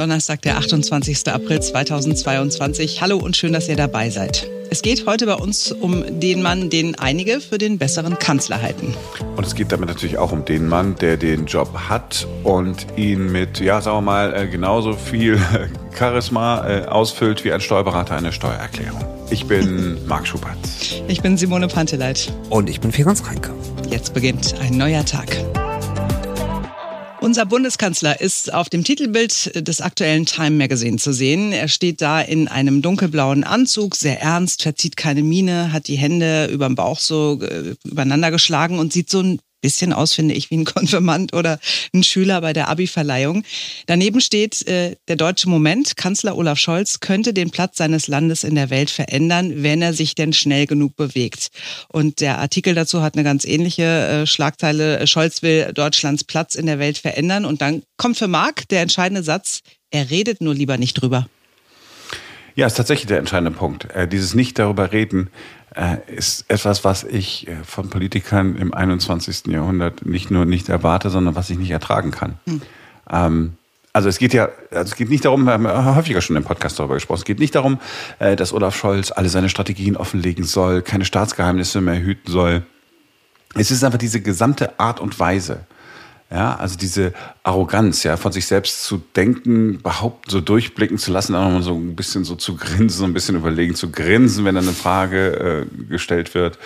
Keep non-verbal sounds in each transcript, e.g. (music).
Donnerstag, der 28. April 2022. Hallo und schön, dass ihr dabei seid. Es geht heute bei uns um den Mann, den einige für den besseren Kanzler halten. Und es geht damit natürlich auch um den Mann, der den Job hat und ihn mit, ja, sagen wir mal, äh, genauso viel (laughs) Charisma äh, ausfüllt wie ein Steuerberater eine Steuererklärung. Ich bin (laughs) Marc Schubert. Ich bin Simone Panteleit. Und ich bin Ferenc Reinke. Jetzt beginnt ein neuer Tag. Unser Bundeskanzler ist auf dem Titelbild des aktuellen Time Magazine zu sehen. Er steht da in einem dunkelblauen Anzug, sehr ernst, verzieht keine Miene, hat die Hände über dem Bauch so äh, übereinander geschlagen und sieht so ein bisschen aus, finde ich, wie ein (laughs) Konfirmand oder ein Schüler bei der Abi-Verleihung. Daneben steht äh, der deutsche Moment. Kanzler Olaf Scholz könnte den Platz seines Landes in der Welt verändern, wenn er sich denn schnell genug bewegt. Und der Artikel dazu hat eine ganz ähnliche äh, Schlagzeile. Scholz will Deutschlands Platz in der Welt verändern. Und dann kommt für Marc der entscheidende Satz, er redet nur lieber nicht drüber. Ja, ist tatsächlich der entscheidende Punkt. Äh, dieses Nicht darüber reden ist etwas, was ich äh, von Politikern im 21. Jahrhundert nicht nur nicht erwarte, sondern was ich nicht ertragen kann. Hm. Ähm, also es geht ja, also es geht nicht darum, wir haben häufiger schon im Podcast darüber gesprochen, es geht nicht darum, äh, dass Olaf Scholz alle seine Strategien offenlegen soll, keine Staatsgeheimnisse mehr hüten soll. Es ist einfach diese gesamte Art und Weise, ja, also diese Arroganz, ja, von sich selbst zu denken, behaupten, so durchblicken zu lassen, auch nochmal so ein bisschen so zu grinsen, ein bisschen überlegen, zu grinsen, wenn dann eine Frage äh, gestellt wird.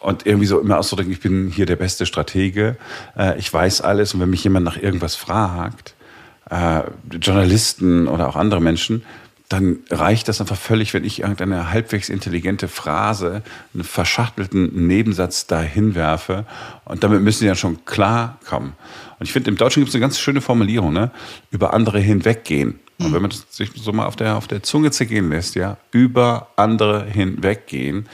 Und irgendwie so immer auszudrücken, ich bin hier der beste Stratege, äh, ich weiß alles. Und wenn mich jemand nach irgendwas fragt, äh, Journalisten oder auch andere Menschen, dann reicht das einfach völlig, wenn ich irgendeine halbwegs intelligente Phrase, einen verschachtelten Nebensatz dahin werfe. Und damit müssen sie ja schon klar kommen. Und ich finde, im Deutschen gibt es eine ganz schöne Formulierung, ne? über andere hinweggehen. Und hm. wenn man das sich so mal auf der, auf der Zunge zergehen lässt, ja, über andere hinweggehen,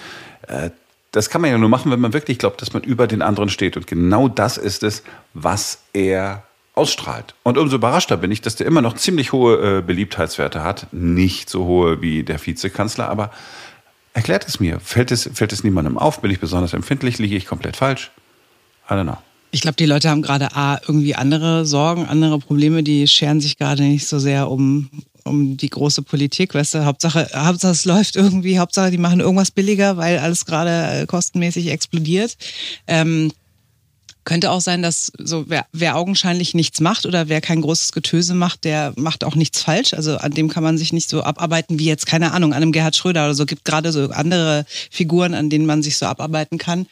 äh, das kann man ja nur machen, wenn man wirklich glaubt, dass man über den anderen steht. Und genau das ist es, was er ausstrahlt. Und umso überraschter bin ich, dass der immer noch ziemlich hohe äh, Beliebtheitswerte hat. Nicht so hohe wie der Vizekanzler, aber erklärt es mir. Fällt es, fällt es niemandem auf? Bin ich besonders empfindlich? Liege ich komplett falsch? I don't know. Ich glaube, die Leute haben gerade A, irgendwie andere Sorgen, andere Probleme, die scheren sich gerade nicht so sehr um, um die große Politik, weißt du, Hauptsache, Hauptsache es läuft irgendwie, Hauptsache die machen irgendwas billiger, weil alles gerade äh, kostenmäßig explodiert. Ähm, könnte auch sein, dass so wer, wer augenscheinlich nichts macht oder wer kein großes Getöse macht, der macht auch nichts falsch. Also an dem kann man sich nicht so abarbeiten wie jetzt, keine Ahnung, an einem Gerhard Schröder oder so. Gibt gerade so andere Figuren, an denen man sich so abarbeiten kann.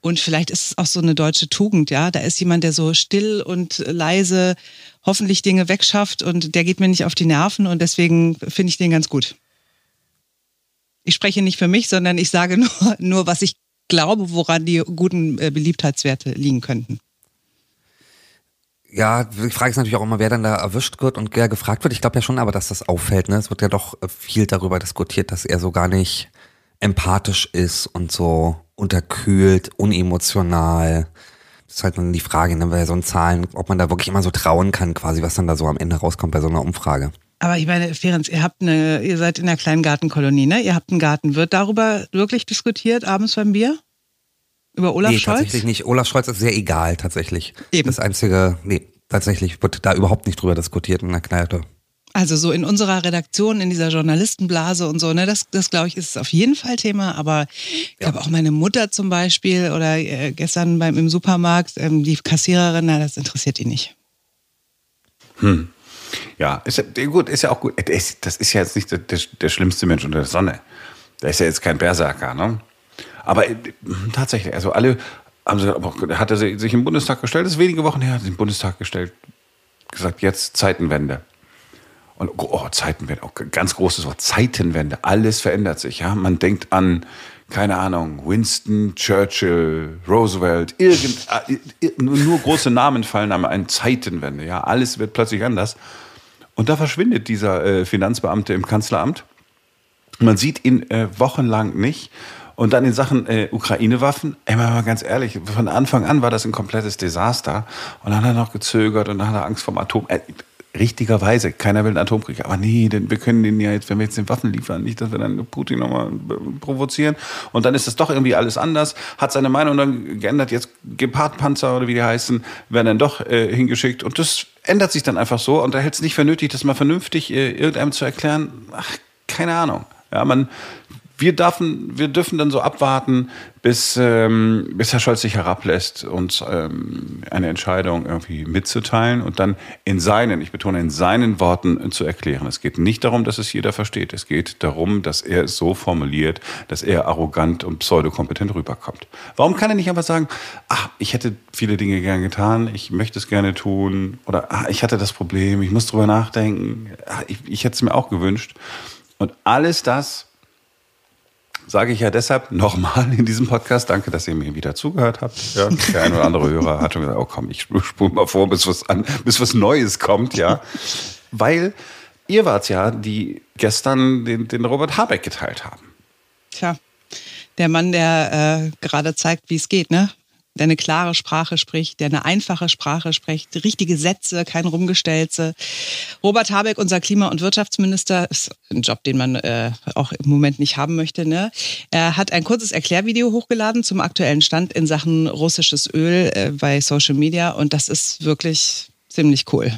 Und vielleicht ist es auch so eine deutsche Tugend, ja. Da ist jemand, der so still und leise hoffentlich Dinge wegschafft und der geht mir nicht auf die Nerven und deswegen finde ich den ganz gut. Ich spreche nicht für mich, sondern ich sage (laughs) nur, nur was ich glaube, woran die guten äh, Beliebtheitswerte liegen könnten. Ja, die Frage ist natürlich auch immer, wer dann da erwischt wird und wer gefragt wird. Ich glaube ja schon aber, dass das auffällt. Ne? Es wird ja doch äh, viel darüber diskutiert, dass er so gar nicht empathisch ist und so unterkühlt, unemotional. Das ist halt dann die Frage, ne, bei so Zahlen, ob man da wirklich immer so trauen kann, quasi, was dann da so am Ende rauskommt bei so einer Umfrage. Aber ich meine, Ferenc, ihr habt eine, ihr seid in einer kleinen Gartenkolonie, ne? Ihr habt einen Garten. Wird darüber wirklich diskutiert abends beim Bier? Über Olaf nee, Scholz? tatsächlich nicht. Olaf Scholz ist sehr egal, tatsächlich. Eben. Das einzige, nee, tatsächlich wird da überhaupt nicht drüber diskutiert in der Kneipe. Also so in unserer Redaktion, in dieser Journalistenblase und so, ne, das, das glaube ich, ist auf jeden Fall Thema. Aber ich glaube auch meine Mutter zum Beispiel oder äh, gestern beim im Supermarkt, ähm, die Kassiererin, na, das interessiert die nicht. Hm. Ja, ist gut, ist ja auch gut. Das ist ja jetzt nicht der, der schlimmste Mensch unter der Sonne. Der ist ja jetzt kein Berserker, ne? Aber äh, tatsächlich, also alle haben sie, hat er sich im Bundestag gestellt, das ist wenige Wochen her, hat sich im Bundestag gestellt, gesagt, jetzt Zeitenwende. Und oh, Zeitenwende, auch ganz großes Wort, Zeitenwende, alles verändert sich, ja. Man denkt an, keine Ahnung, Winston, Churchill, Roosevelt, irgend, äh, nur große Namen fallen aber ein Zeitenwende, ja. Alles wird plötzlich anders. Und da verschwindet dieser äh, Finanzbeamte im Kanzleramt. Man sieht ihn äh, wochenlang nicht. Und dann in Sachen äh, Ukraine-Waffen, ey, mal ganz ehrlich, von Anfang an war das ein komplettes Desaster. Und dann hat er noch gezögert und dann hat er Angst vom Atom. Äh, richtigerweise, keiner will einen Atomkrieg. Aber nee, denn wir können den ja jetzt, wenn wir jetzt den Waffen liefern, nicht, dass wir dann Putin nochmal provozieren. Und dann ist das doch irgendwie alles anders. Hat seine Meinung dann geändert. Jetzt Gepard-Panzer oder wie die heißen, werden dann doch äh, hingeschickt. Und das ändert sich dann einfach so und da hält es nicht für nötig, das mal vernünftig äh, irgendeinem zu erklären. Ach, keine Ahnung. Ja, man, wir dürfen, wir dürfen dann so abwarten, bis, ähm, bis Herr Scholz sich herablässt, uns ähm, eine Entscheidung irgendwie mitzuteilen und dann in seinen, ich betone, in seinen Worten zu erklären. Es geht nicht darum, dass es jeder versteht. Es geht darum, dass er es so formuliert, dass er arrogant und pseudokompetent rüberkommt. Warum kann er nicht einfach sagen, ach, ich hätte viele Dinge gern getan, ich möchte es gerne tun oder ach, ich hatte das Problem, ich muss drüber nachdenken, ach, ich, ich hätte es mir auch gewünscht. Und alles das sage ich ja deshalb nochmal in diesem Podcast, danke, dass ihr mir wieder zugehört habt. Ja, der ein oder andere Hörer hat schon gesagt, oh komm, ich spule mal vor, bis was, an, bis was Neues kommt, ja. Weil ihr wart ja, die gestern den, den Robert Habeck geteilt haben. Tja, der Mann, der äh, gerade zeigt, wie es geht, ne? Der eine klare Sprache spricht, der eine einfache Sprache spricht, richtige Sätze, kein Rumgestelze. Robert Habeck, unser Klima- und Wirtschaftsminister, ist ein Job, den man äh, auch im Moment nicht haben möchte. Ne? Er hat ein kurzes Erklärvideo hochgeladen zum aktuellen Stand in Sachen russisches Öl äh, bei Social Media und das ist wirklich ziemlich cool.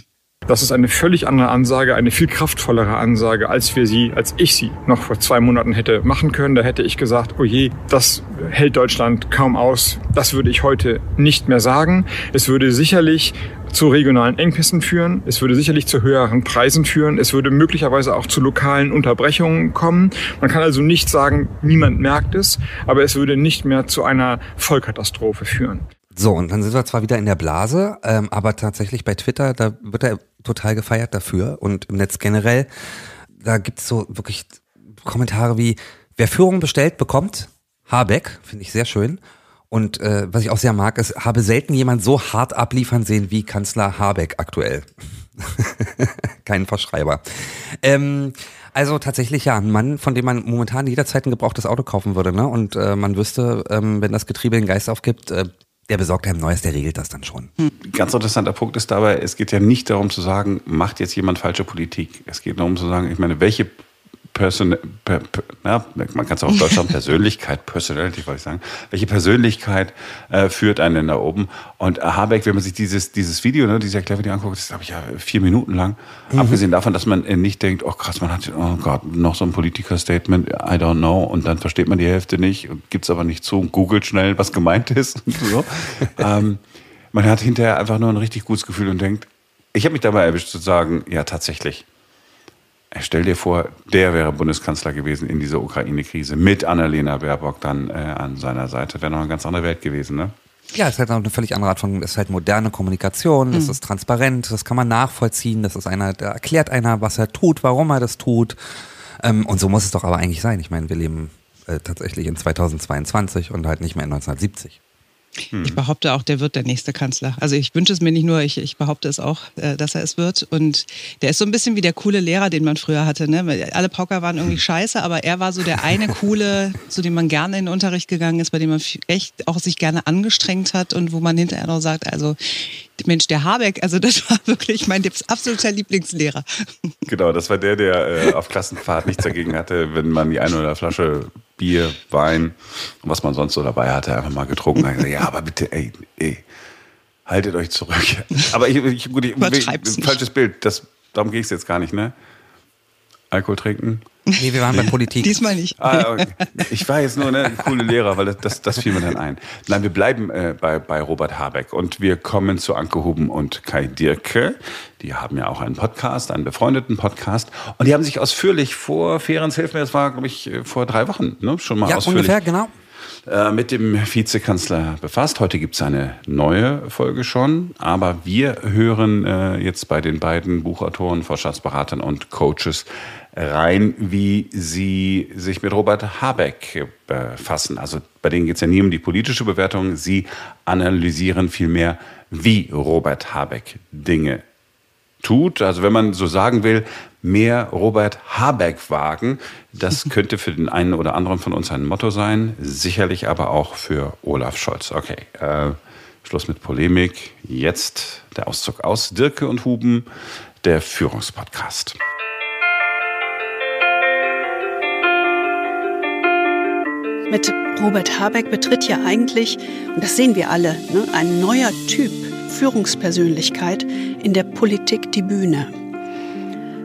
Das ist eine völlig andere Ansage, eine viel kraftvollere Ansage, als wir sie, als ich sie noch vor zwei Monaten hätte machen können. Da hätte ich gesagt, oh je, das hält Deutschland kaum aus. Das würde ich heute nicht mehr sagen. Es würde sicherlich zu regionalen Engpässen führen. Es würde sicherlich zu höheren Preisen führen. Es würde möglicherweise auch zu lokalen Unterbrechungen kommen. Man kann also nicht sagen, niemand merkt es, aber es würde nicht mehr zu einer Vollkatastrophe führen. So, und dann sind wir zwar wieder in der Blase, ähm, aber tatsächlich bei Twitter, da wird er total gefeiert dafür und im Netz generell, da gibt's so wirklich Kommentare wie, wer Führung bestellt, bekommt. Habeck, finde ich sehr schön. Und äh, was ich auch sehr mag, ist, habe selten jemand so hart abliefern sehen wie Kanzler Habeck aktuell. (laughs) Kein Verschreiber. Ähm, also tatsächlich ja, ein Mann, von dem man momentan jederzeit ein gebrauchtes Auto kaufen würde, ne? Und äh, man wüsste, ähm, wenn das Getriebe den Geist aufgibt, äh, der besorgt einem Neues, der regelt das dann schon. Ganz interessanter Punkt ist dabei, es geht ja nicht darum zu sagen, macht jetzt jemand falsche Politik. Es geht darum zu sagen, ich meine, welche Person, per, per, ja, man kann es auch auf Deutschland (laughs) Persönlichkeit, Personality wollte ich sagen. Welche Persönlichkeit äh, führt einen da oben? Und äh, Habeck, wenn man sich dieses, dieses Video, ne, dieses Erklärvideo anguckt, das ist, glaube ich, ja vier Minuten lang. Mhm. Abgesehen davon, dass man äh, nicht denkt, oh krass, man hat, oh Gott, noch so ein Politiker-Statement, I don't know, und dann versteht man die Hälfte nicht, gibt es aber nicht zu, googelt schnell, was gemeint ist. Und so. (laughs) ähm, man hat hinterher einfach nur ein richtig gutes Gefühl und denkt, ich habe mich dabei erwischt zu sagen, ja, tatsächlich Stell dir vor, der wäre Bundeskanzler gewesen in dieser Ukraine-Krise mit Annalena Baerbock dann äh, an seiner Seite. Wäre noch eine ganz andere Welt gewesen, ne? Ja, es ist halt eine völlig andere Art von, es ist halt moderne Kommunikation, es mhm. ist transparent, das kann man nachvollziehen, das ist einer, da erklärt einer, was er tut, warum er das tut. Ähm, und so muss es doch aber eigentlich sein. Ich meine, wir leben äh, tatsächlich in 2022 und halt nicht mehr in 1970. Hm. Ich behaupte auch, der wird der nächste Kanzler. Also ich wünsche es mir nicht nur, ich, ich behaupte es auch, äh, dass er es wird. Und der ist so ein bisschen wie der coole Lehrer, den man früher hatte. Ne? Alle Pauker waren irgendwie scheiße, aber er war so der eine (laughs) coole, zu dem man gerne in den Unterricht gegangen ist, bei dem man echt auch sich gerne angestrengt hat und wo man hinterher noch sagt, also Mensch, der Habeck, also das (laughs) war wirklich mein absoluter Lieblingslehrer. Genau, das war der, der äh, auf Klassenfahrt nichts dagegen hatte, wenn man die eine oder Flasche Bier, Wein und was man sonst so dabei hatte, einfach mal getrunken. hat. ja, aber bitte, ey, ey, haltet euch zurück. (laughs) Aber ich, ich, gut, ich, ich falsches Bild, das, darum geht es jetzt gar nicht, ne? Alkohol trinken, Nee, wir waren bei Politik. (laughs) Diesmal nicht. Ah, okay. Ich war jetzt nur eine coole Lehrer, weil das, das fiel mir dann ein. Nein, wir bleiben äh, bei, bei Robert Habeck und wir kommen zu Anke Huben und Kai Dirke. Die haben ja auch einen Podcast, einen befreundeten Podcast. Und die haben sich ausführlich vor, Ferenc, hilf mir, das war, glaube ich, vor drei Wochen ne, schon mal ja, ausführlich. ungefähr, genau äh, mit dem Vizekanzler befasst. Heute gibt es eine neue Folge schon, aber wir hören äh, jetzt bei den beiden Buchautoren, Vorstandsberatern und Coaches rein, wie sie sich mit Robert Habeck befassen. Also bei denen geht es ja nie um die politische Bewertung. Sie analysieren vielmehr, wie Robert Habeck Dinge tut. Also wenn man so sagen will, mehr Robert Habeck wagen, das (laughs) könnte für den einen oder anderen von uns ein Motto sein, sicherlich aber auch für Olaf Scholz. Okay, äh, Schluss mit Polemik. Jetzt der Auszug aus Dirke und Huben, der Führungspodcast. Mit Robert Habeck betritt ja eigentlich, und das sehen wir alle, ne, ein neuer Typ Führungspersönlichkeit in der Politik die Bühne.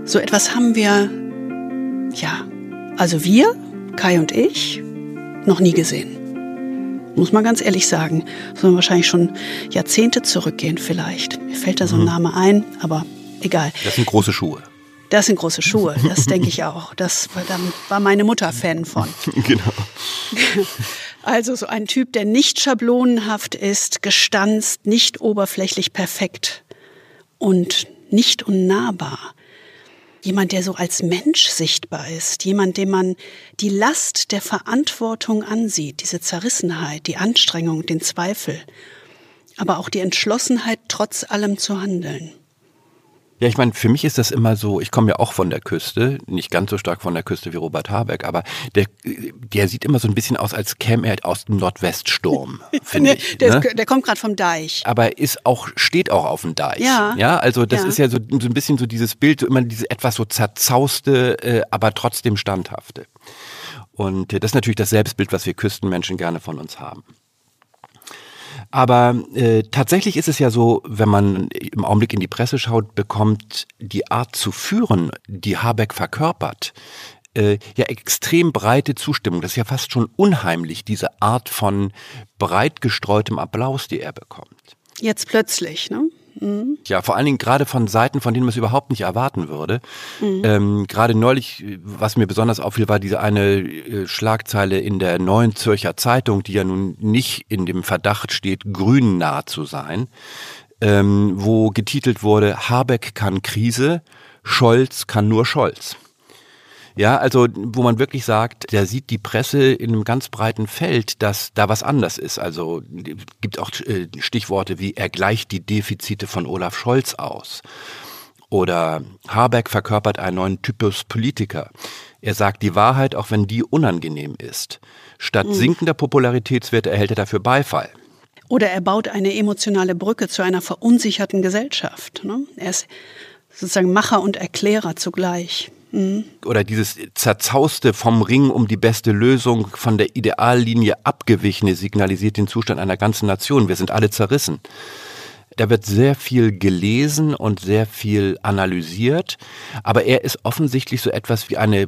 So etwas haben wir, ja, also wir, Kai und ich, noch nie gesehen. Muss man ganz ehrlich sagen. Sollen wahrscheinlich schon Jahrzehnte zurückgehen vielleicht. Mir fällt da so ein mhm. Name ein, aber egal. Das sind große Schuhe. Das sind große Schuhe, (laughs) das denke ich auch. Das da war meine Mutter Fan von. (laughs) genau. (laughs) Also so ein Typ, der nicht schablonenhaft ist, gestanzt, nicht oberflächlich perfekt und nicht unnahbar. Jemand, der so als Mensch sichtbar ist, jemand, dem man die Last der Verantwortung ansieht, diese Zerrissenheit, die Anstrengung, den Zweifel, aber auch die Entschlossenheit, trotz allem zu handeln. Ja, ich meine, für mich ist das immer so, ich komme ja auch von der Küste, nicht ganz so stark von der Küste wie Robert Habeck, aber der, der sieht immer so ein bisschen aus, als käme er aus dem Nordweststurm, (laughs) finde ich. Der, ne? der kommt gerade vom Deich. Aber ist auch, steht auch auf dem Deich. Ja. Ja, also das ja. ist ja so, so ein bisschen so dieses Bild, so immer diese etwas so zerzauste, äh, aber trotzdem standhafte. Und äh, das ist natürlich das Selbstbild, was wir Küstenmenschen gerne von uns haben. Aber äh, tatsächlich ist es ja so, wenn man im Augenblick in die Presse schaut, bekommt die Art zu führen, die Habeck verkörpert, äh, ja extrem breite Zustimmung. Das ist ja fast schon unheimlich, diese Art von breit gestreutem Applaus, die er bekommt. Jetzt plötzlich, ne? Mhm. Ja, vor allen Dingen gerade von Seiten, von denen man es überhaupt nicht erwarten würde. Mhm. Ähm, gerade neulich, was mir besonders auffiel, war diese eine äh, Schlagzeile in der Neuen Zürcher Zeitung, die ja nun nicht in dem Verdacht steht, grünnah zu sein, ähm, wo getitelt wurde, Habeck kann Krise, Scholz kann nur Scholz. Ja, also wo man wirklich sagt, der sieht die Presse in einem ganz breiten Feld, dass da was anders ist. Also gibt auch äh, Stichworte wie er gleicht die Defizite von Olaf Scholz aus. Oder Habeck verkörpert einen neuen Typus Politiker. Er sagt die Wahrheit, auch wenn die unangenehm ist. Statt mhm. sinkender Popularitätswerte erhält er dafür Beifall. Oder er baut eine emotionale Brücke zu einer verunsicherten Gesellschaft. Ne? Er ist sozusagen Macher und Erklärer zugleich. Oder dieses zerzauste vom Ring um die beste Lösung von der Ideallinie abgewichene signalisiert den Zustand einer ganzen Nation. Wir sind alle zerrissen. Da wird sehr viel gelesen und sehr viel analysiert, aber er ist offensichtlich so etwas wie eine,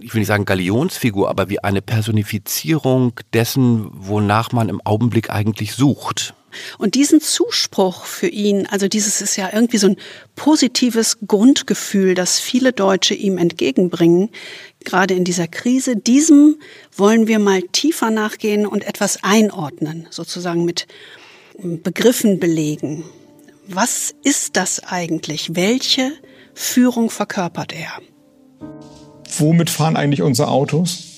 ich will nicht sagen Galionsfigur, aber wie eine Personifizierung dessen, wonach man im Augenblick eigentlich sucht. Und diesen Zuspruch für ihn, also dieses ist ja irgendwie so ein positives Grundgefühl, das viele Deutsche ihm entgegenbringen, gerade in dieser Krise, diesem wollen wir mal tiefer nachgehen und etwas einordnen, sozusagen mit Begriffen belegen. Was ist das eigentlich? Welche Führung verkörpert er? Womit fahren eigentlich unsere Autos?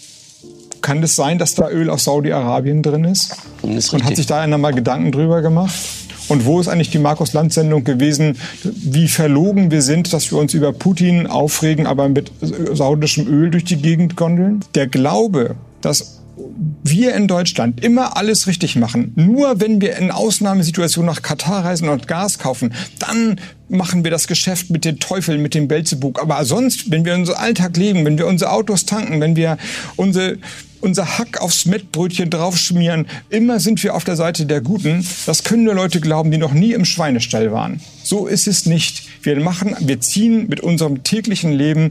Kann es sein, dass da Öl aus Saudi-Arabien drin ist? ist Und hat sich da einer mal Gedanken drüber gemacht? Und wo ist eigentlich die Markus-Land-Sendung gewesen, wie verlogen wir sind, dass wir uns über Putin aufregen, aber mit saudischem Öl durch die Gegend gondeln? Der Glaube, dass wir in Deutschland immer alles richtig machen. Nur wenn wir in Ausnahmesituationen nach Katar reisen und Gas kaufen, dann machen wir das Geschäft mit den Teufeln, mit dem Belzebub. Aber sonst, wenn wir unseren Alltag leben, wenn wir unsere Autos tanken, wenn wir unsere unser Hack aufs Mettbrötchen draufschmieren, immer sind wir auf der Seite der Guten. Das können nur Leute glauben, die noch nie im Schweinestall waren. So ist es nicht. Wir machen, wir ziehen mit unserem täglichen Leben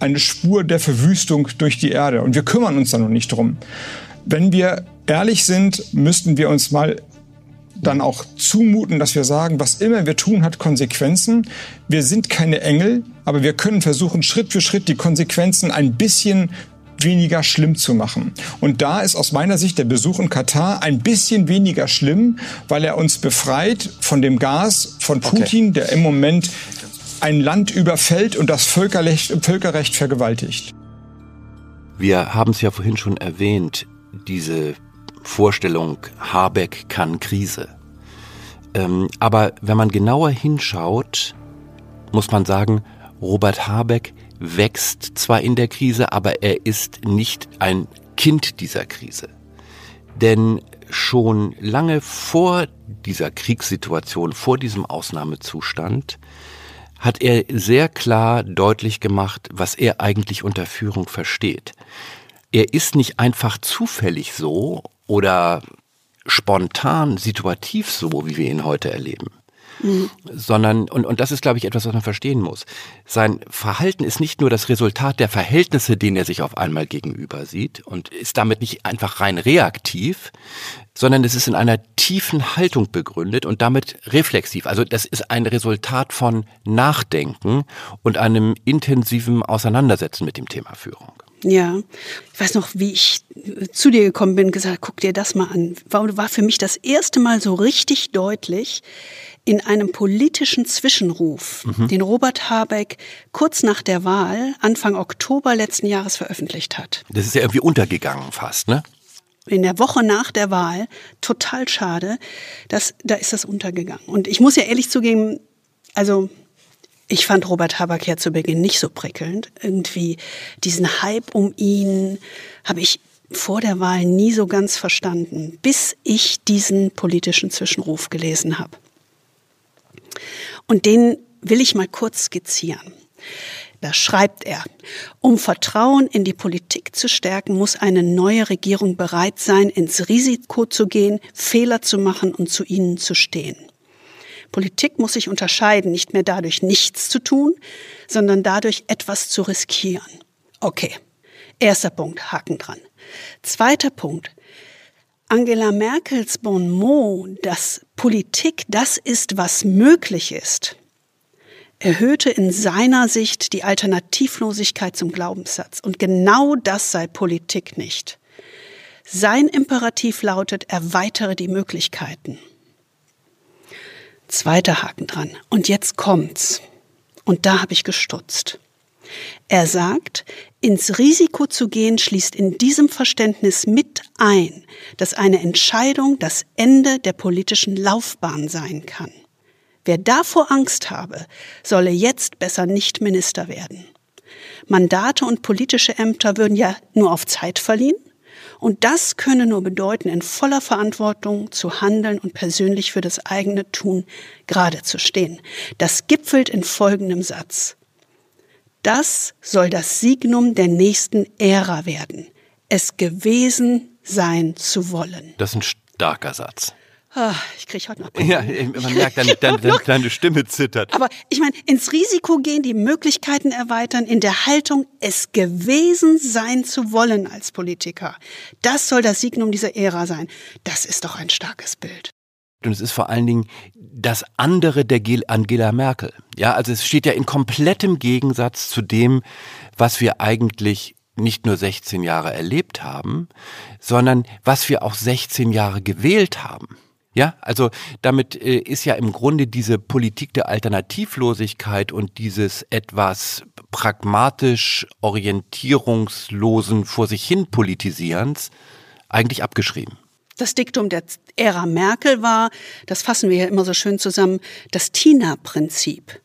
eine Spur der Verwüstung durch die Erde und wir kümmern uns da noch nicht drum. Wenn wir ehrlich sind, müssten wir uns mal dann auch zumuten, dass wir sagen, was immer wir tun, hat Konsequenzen. Wir sind keine Engel, aber wir können versuchen, Schritt für Schritt die Konsequenzen ein bisschen weniger schlimm zu machen. Und da ist aus meiner Sicht der Besuch in Katar ein bisschen weniger schlimm, weil er uns befreit von dem Gas von Putin, okay. der im Moment ein Land überfällt und das Völkerrecht, Völkerrecht vergewaltigt. Wir haben es ja vorhin schon erwähnt, diese Vorstellung, Habeck kann Krise. Ähm, aber wenn man genauer hinschaut, muss man sagen, Robert Habeck wächst zwar in der Krise, aber er ist nicht ein Kind dieser Krise. Denn schon lange vor dieser Kriegssituation, vor diesem Ausnahmezustand, hat er sehr klar deutlich gemacht, was er eigentlich unter Führung versteht er ist nicht einfach zufällig so oder spontan, situativ so, wie wir ihn heute erleben. Sondern, und, und das ist, glaube ich, etwas, was man verstehen muss. Sein Verhalten ist nicht nur das Resultat der Verhältnisse, denen er sich auf einmal gegenüber sieht und ist damit nicht einfach rein reaktiv, sondern es ist in einer tiefen Haltung begründet und damit reflexiv. Also das ist ein Resultat von Nachdenken und einem intensiven Auseinandersetzen mit dem Thema Führung. Ja, ich weiß noch, wie ich zu dir gekommen bin, gesagt, guck dir das mal an. War, war für mich das erste Mal so richtig deutlich in einem politischen Zwischenruf, mhm. den Robert Habeck kurz nach der Wahl, Anfang Oktober letzten Jahres veröffentlicht hat. Das ist ja irgendwie untergegangen fast, ne? in der Woche nach der Wahl, total schade, dass, da ist das untergegangen. Und ich muss ja ehrlich zugeben, also ich fand Robert Habeck ja zu Beginn nicht so prickelnd. Irgendwie diesen Hype um ihn habe ich vor der Wahl nie so ganz verstanden, bis ich diesen politischen Zwischenruf gelesen habe. Und den will ich mal kurz skizzieren. Da schreibt er, um Vertrauen in die Politik zu stärken, muss eine neue Regierung bereit sein, ins Risiko zu gehen, Fehler zu machen und zu ihnen zu stehen. Politik muss sich unterscheiden, nicht mehr dadurch nichts zu tun, sondern dadurch etwas zu riskieren. Okay, erster Punkt, Haken dran. Zweiter Punkt, Angela Merkels Bon mot, dass Politik das ist, was möglich ist, erhöhte in seiner Sicht die Alternativlosigkeit zum Glaubenssatz. Und genau das sei Politik nicht. Sein Imperativ lautet, erweitere die Möglichkeiten. Zweiter Haken dran. Und jetzt kommt's. Und da habe ich gestutzt. Er sagt, ins Risiko zu gehen schließt in diesem Verständnis mit ein, dass eine Entscheidung das Ende der politischen Laufbahn sein kann. Wer davor Angst habe, solle jetzt besser nicht Minister werden. Mandate und politische Ämter würden ja nur auf Zeit verliehen. Und das könne nur bedeuten, in voller Verantwortung zu handeln und persönlich für das eigene Tun gerade zu stehen. Das gipfelt in folgendem Satz. Das soll das Signum der nächsten Ära werden, es gewesen sein zu wollen. Das ist ein starker Satz. Ah, ich kriege heute noch. Ja, man merkt, deine, deine, deine Stimme zittert. Aber ich meine, ins Risiko gehen, die Möglichkeiten erweitern, in der Haltung, es gewesen sein zu wollen als Politiker. Das soll das Signum dieser Ära sein. Das ist doch ein starkes Bild. Und es ist vor allen Dingen das andere der Angela Merkel. Ja, also es steht ja in komplettem Gegensatz zu dem, was wir eigentlich nicht nur 16 Jahre erlebt haben, sondern was wir auch 16 Jahre gewählt haben. Ja, also damit äh, ist ja im Grunde diese Politik der Alternativlosigkeit und dieses etwas pragmatisch orientierungslosen vor sich hin Politisierens eigentlich abgeschrieben. Das Diktum der Ära Merkel war, das fassen wir ja immer so schön zusammen, das Tina-Prinzip.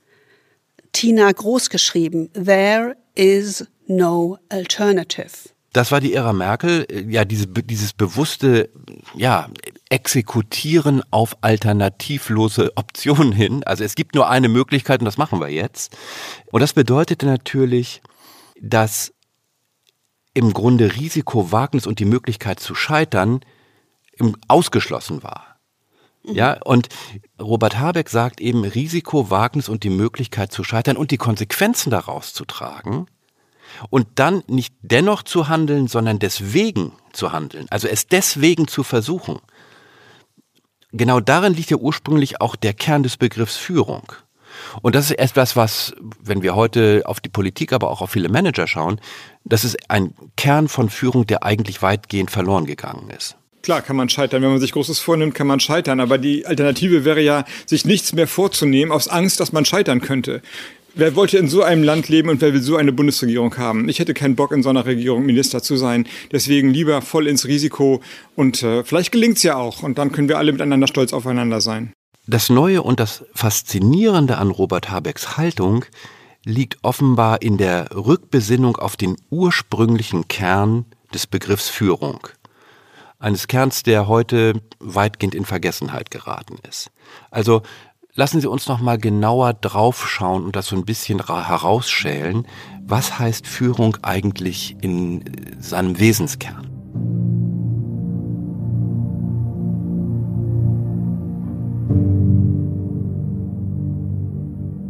Tina großgeschrieben, there is no alternative. Das war die Ära Merkel, ja, diese, dieses bewusste, ja, Exekutieren auf alternativlose Optionen hin. Also es gibt nur eine Möglichkeit und das machen wir jetzt. Und das bedeutete natürlich, dass im Grunde Risiko, Wagnis und die Möglichkeit zu scheitern ausgeschlossen war. Ja, und Robert Habeck sagt eben Risiko, Wagnis und die Möglichkeit zu scheitern und die Konsequenzen daraus zu tragen und dann nicht dennoch zu handeln, sondern deswegen zu handeln, also es deswegen zu versuchen. Genau darin liegt ja ursprünglich auch der Kern des Begriffs Führung. Und das ist etwas, was, wenn wir heute auf die Politik, aber auch auf viele Manager schauen, das ist ein Kern von Führung, der eigentlich weitgehend verloren gegangen ist. Klar kann man scheitern. Wenn man sich Großes vornimmt, kann man scheitern. Aber die Alternative wäre ja, sich nichts mehr vorzunehmen aus Angst, dass man scheitern könnte. Wer wollte in so einem Land leben und wer will so eine Bundesregierung haben? Ich hätte keinen Bock, in so einer Regierung Minister zu sein. Deswegen lieber voll ins Risiko. Und äh, vielleicht gelingt's ja auch. Und dann können wir alle miteinander stolz aufeinander sein. Das Neue und das Faszinierende an Robert Habecks Haltung liegt offenbar in der Rückbesinnung auf den ursprünglichen Kern des Begriffs Führung. Eines Kerns, der heute weitgehend in Vergessenheit geraten ist. Also Lassen Sie uns noch mal genauer draufschauen und das so ein bisschen herausschälen. Was heißt Führung eigentlich in äh, seinem Wesenskern?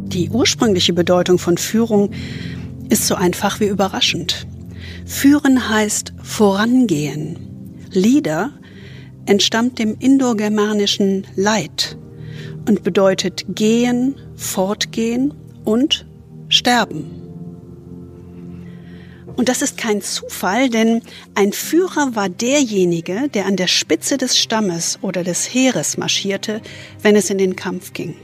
Die ursprüngliche Bedeutung von Führung ist so einfach wie überraschend. Führen heißt vorangehen. Lieder entstammt dem indogermanischen Leid, und bedeutet gehen, fortgehen und sterben. Und das ist kein Zufall, denn ein Führer war derjenige, der an der Spitze des Stammes oder des Heeres marschierte, wenn es in den Kampf ging.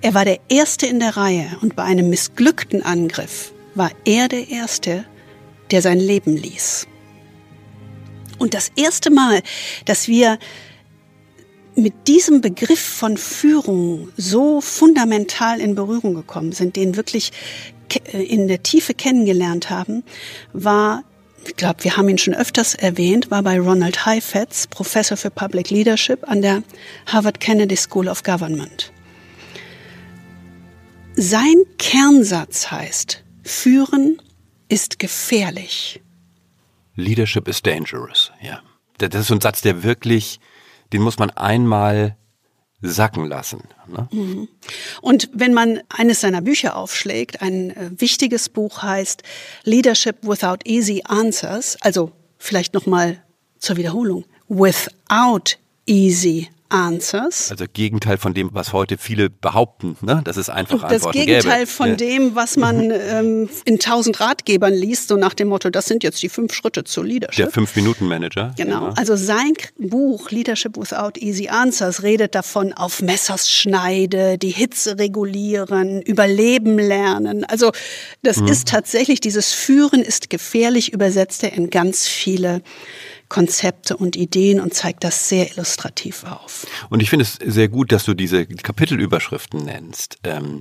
Er war der Erste in der Reihe und bei einem missglückten Angriff war er der Erste, der sein Leben ließ. Und das erste Mal, dass wir mit diesem Begriff von Führung so fundamental in Berührung gekommen sind, den wirklich äh, in der Tiefe kennengelernt haben, war ich glaube, wir haben ihn schon öfters erwähnt, war bei Ronald Heifetz, Professor für Public Leadership an der Harvard Kennedy School of Government. Sein Kernsatz heißt, führen ist gefährlich. Leadership is dangerous, ja. Das ist so ein Satz, der wirklich, den muss man einmal sacken lassen. Ne? Mhm. Und wenn man eines seiner Bücher aufschlägt, ein äh, wichtiges Buch heißt Leadership Without Easy Answers, also vielleicht nochmal zur Wiederholung, Without Easy Answers. Also Gegenteil von dem, was heute viele behaupten, ne? dass es einfach das Antworten Das Gegenteil gäbe. von ja. dem, was man ähm, in tausend Ratgebern liest, so nach dem Motto, das sind jetzt die fünf Schritte zur Leadership. Der Fünf-Minuten-Manager. Genau. Ja. Also sein Buch Leadership Without Easy Answers redet davon, auf Messers schneide, die Hitze regulieren, überleben lernen. Also das mhm. ist tatsächlich, dieses Führen ist gefährlich, übersetzt er in ganz viele Konzepte und Ideen und zeigt das sehr illustrativ auf. Und ich finde es sehr gut, dass du diese Kapitelüberschriften nennst. Ähm,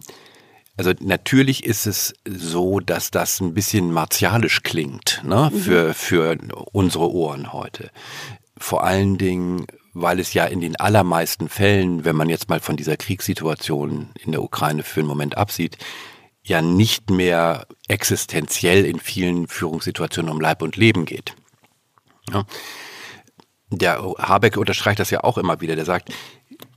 also natürlich ist es so, dass das ein bisschen martialisch klingt ne, mhm. für, für unsere Ohren heute. Vor allen Dingen, weil es ja in den allermeisten Fällen, wenn man jetzt mal von dieser Kriegssituation in der Ukraine für einen Moment absieht, ja nicht mehr existenziell in vielen Führungssituationen um Leib und Leben geht. Ja. Der Habeck unterstreicht das ja auch immer wieder. Der sagt,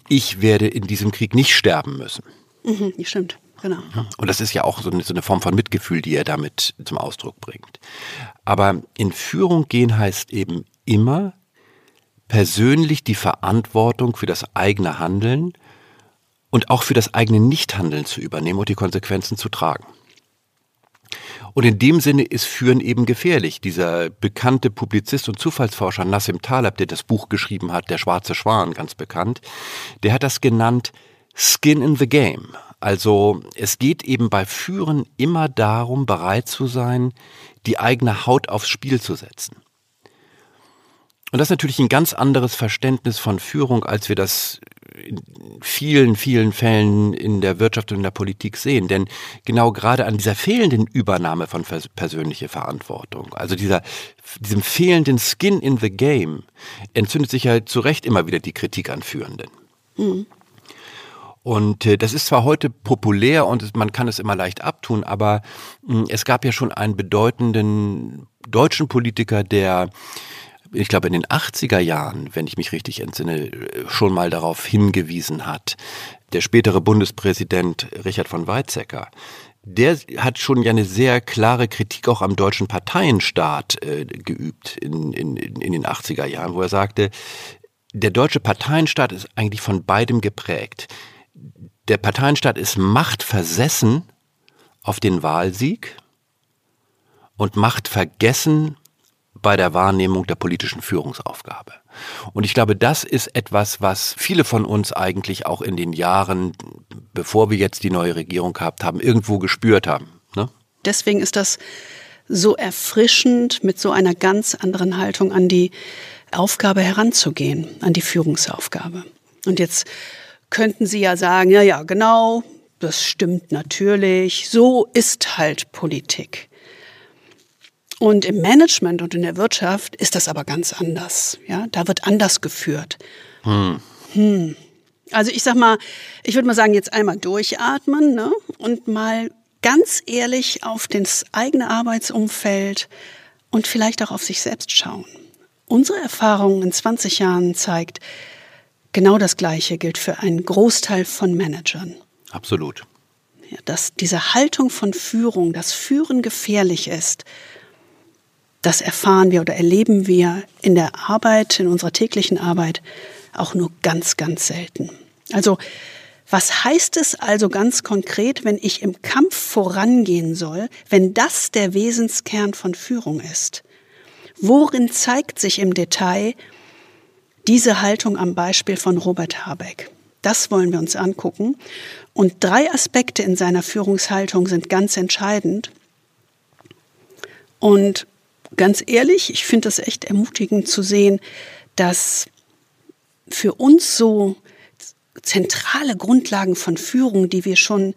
ich werde in diesem Krieg nicht sterben müssen. Mhm, stimmt, genau. Und das ist ja auch so eine, so eine Form von Mitgefühl, die er damit zum Ausdruck bringt. Aber in Führung gehen heißt eben immer, persönlich die Verantwortung für das eigene Handeln und auch für das eigene Nichthandeln zu übernehmen und die Konsequenzen zu tragen. Und in dem Sinne ist Führen eben gefährlich. Dieser bekannte Publizist und Zufallsforscher Nassim Taleb, der das Buch geschrieben hat, Der schwarze Schwan, ganz bekannt, der hat das genannt Skin in the Game. Also es geht eben bei Führen immer darum, bereit zu sein, die eigene Haut aufs Spiel zu setzen. Und das ist natürlich ein ganz anderes Verständnis von Führung, als wir das in vielen, vielen Fällen in der Wirtschaft und in der Politik sehen. Denn genau gerade an dieser fehlenden Übernahme von persönlicher Verantwortung, also dieser, diesem fehlenden Skin in the Game, entzündet sich ja zu Recht immer wieder die Kritik an Führenden. Mhm. Und äh, das ist zwar heute populär und man kann es immer leicht abtun, aber mh, hm, es gab ja schon einen bedeutenden deutschen Politiker, der ich glaube in den 80er Jahren, wenn ich mich richtig entsinne, schon mal darauf hingewiesen hat. Der spätere Bundespräsident Richard von Weizsäcker, der hat schon ja eine sehr klare Kritik auch am deutschen Parteienstaat äh, geübt in, in, in den 80er Jahren, wo er sagte, der deutsche Parteienstaat ist eigentlich von beidem geprägt. Der Parteienstaat ist machtversessen auf den Wahlsieg und machtvergessen bei der Wahrnehmung der politischen Führungsaufgabe. Und ich glaube, das ist etwas, was viele von uns eigentlich auch in den Jahren, bevor wir jetzt die neue Regierung gehabt haben, irgendwo gespürt haben. Ne? Deswegen ist das so erfrischend, mit so einer ganz anderen Haltung an die Aufgabe heranzugehen, an die Führungsaufgabe. Und jetzt könnten Sie ja sagen, ja, ja, genau, das stimmt natürlich, so ist halt Politik. Und im Management und in der Wirtschaft ist das aber ganz anders. Ja, da wird anders geführt. Hm. Hm. Also ich sag mal, ich würde mal sagen, jetzt einmal durchatmen ne? und mal ganz ehrlich auf das eigene Arbeitsumfeld und vielleicht auch auf sich selbst schauen. Unsere Erfahrung in 20 Jahren zeigt, genau das Gleiche gilt für einen Großteil von Managern. Absolut. dass diese Haltung von Führung, dass Führen gefährlich ist, das erfahren wir oder erleben wir in der Arbeit, in unserer täglichen Arbeit auch nur ganz, ganz selten. Also was heißt es also ganz konkret, wenn ich im Kampf vorangehen soll, wenn das der Wesenskern von Führung ist? Worin zeigt sich im Detail diese Haltung am Beispiel von Robert Habeck? Das wollen wir uns angucken. Und drei Aspekte in seiner Führungshaltung sind ganz entscheidend. Und ganz ehrlich, ich finde das echt ermutigend zu sehen, dass für uns so zentrale Grundlagen von Führung, die wir schon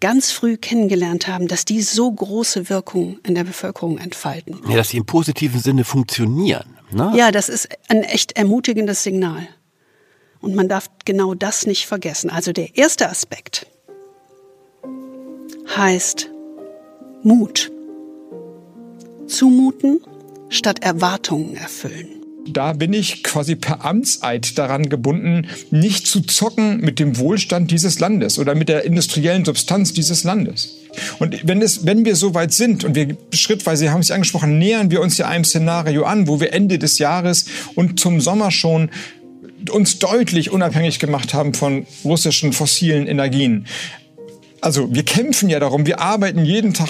ganz früh kennengelernt haben, dass die so große Wirkung in der Bevölkerung entfalten. Ja, dass sie im positiven Sinne funktionieren. Ne? Ja, das ist ein echt ermutigendes Signal. Und man darf genau das nicht vergessen. Also der erste Aspekt heißt Mut. Zumuten statt Erwartungen erfüllen da bin ich quasi per Amtseid daran gebunden, nicht zu zocken mit dem Wohlstand dieses Landes oder mit der industriellen Substanz dieses Landes. Und wenn, es, wenn wir so weit sind und wir schrittweise, haben es angesprochen, nähern wir uns ja einem Szenario an, wo wir Ende des Jahres und zum Sommer schon uns deutlich unabhängig gemacht haben von russischen fossilen Energien. Also wir kämpfen ja darum, wir arbeiten jeden Tag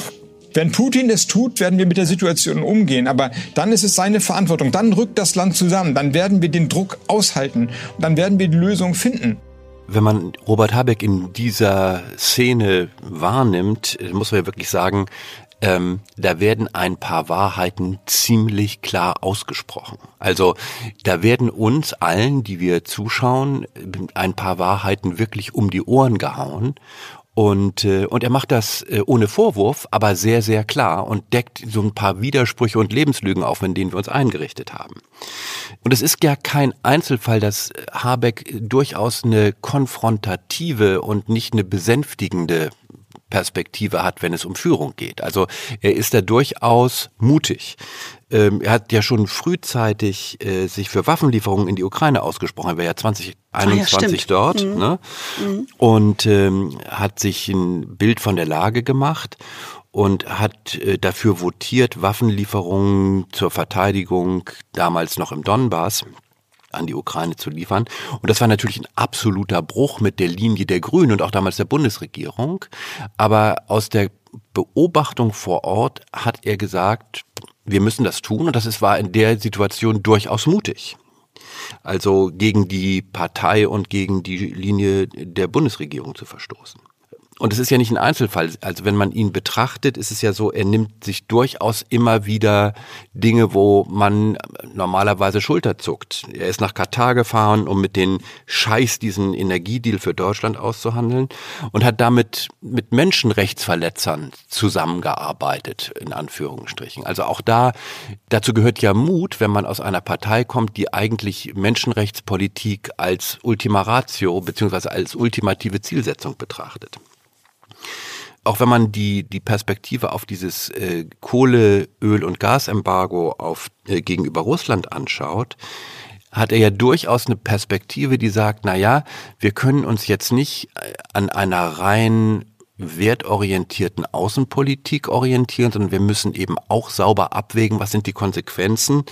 wenn Putin es tut, werden wir mit der Situation umgehen. Aber dann ist es seine Verantwortung. Dann rückt das Land zusammen. Dann werden wir den Druck aushalten. Und dann werden wir die Lösung finden. Wenn man Robert Habeck in dieser Szene wahrnimmt, muss man ja wirklich sagen, ähm, da werden ein paar Wahrheiten ziemlich klar ausgesprochen. Also da werden uns allen, die wir zuschauen, ein paar Wahrheiten wirklich um die Ohren gehauen. Und, äh, und er macht das äh, ohne Vorwurf, aber sehr, sehr klar und deckt so ein paar Widersprüche und Lebenslügen auf, in denen wir uns eingerichtet haben. Und es ist ja kein Einzelfall, dass Habeck durchaus eine konfrontative und nicht eine besänftigende Perspektive hat, wenn es um Führung geht. Also er ist da durchaus mutig. Ähm, er hat ja schon frühzeitig äh, sich für Waffenlieferungen in die Ukraine ausgesprochen. Er war ja 2021 ja, dort mhm. Ne? Mhm. und ähm, hat sich ein Bild von der Lage gemacht und hat äh, dafür votiert, Waffenlieferungen zur Verteidigung damals noch im Donbass an die Ukraine zu liefern. Und das war natürlich ein absoluter Bruch mit der Linie der Grünen und auch damals der Bundesregierung. Aber aus der Beobachtung vor Ort hat er gesagt, wir müssen das tun und das ist, war in der Situation durchaus mutig. Also gegen die Partei und gegen die Linie der Bundesregierung zu verstoßen. Und es ist ja nicht ein Einzelfall. Also wenn man ihn betrachtet, ist es ja so, er nimmt sich durchaus immer wieder Dinge, wo man normalerweise Schulter zuckt. Er ist nach Katar gefahren, um mit den Scheiß diesen Energiedeal für Deutschland auszuhandeln und hat damit mit Menschenrechtsverletzern zusammengearbeitet, in Anführungsstrichen. Also auch da, dazu gehört ja Mut, wenn man aus einer Partei kommt, die eigentlich Menschenrechtspolitik als Ultima Ratio beziehungsweise als ultimative Zielsetzung betrachtet auch wenn man die, die Perspektive auf dieses äh, Kohle, Öl und Gasembargo auf, äh, gegenüber Russland anschaut, hat er ja durchaus eine Perspektive, die sagt, na ja, wir können uns jetzt nicht äh, an einer rein wertorientierten Außenpolitik orientieren, sondern wir müssen eben auch sauber abwägen, was sind die Konsequenzen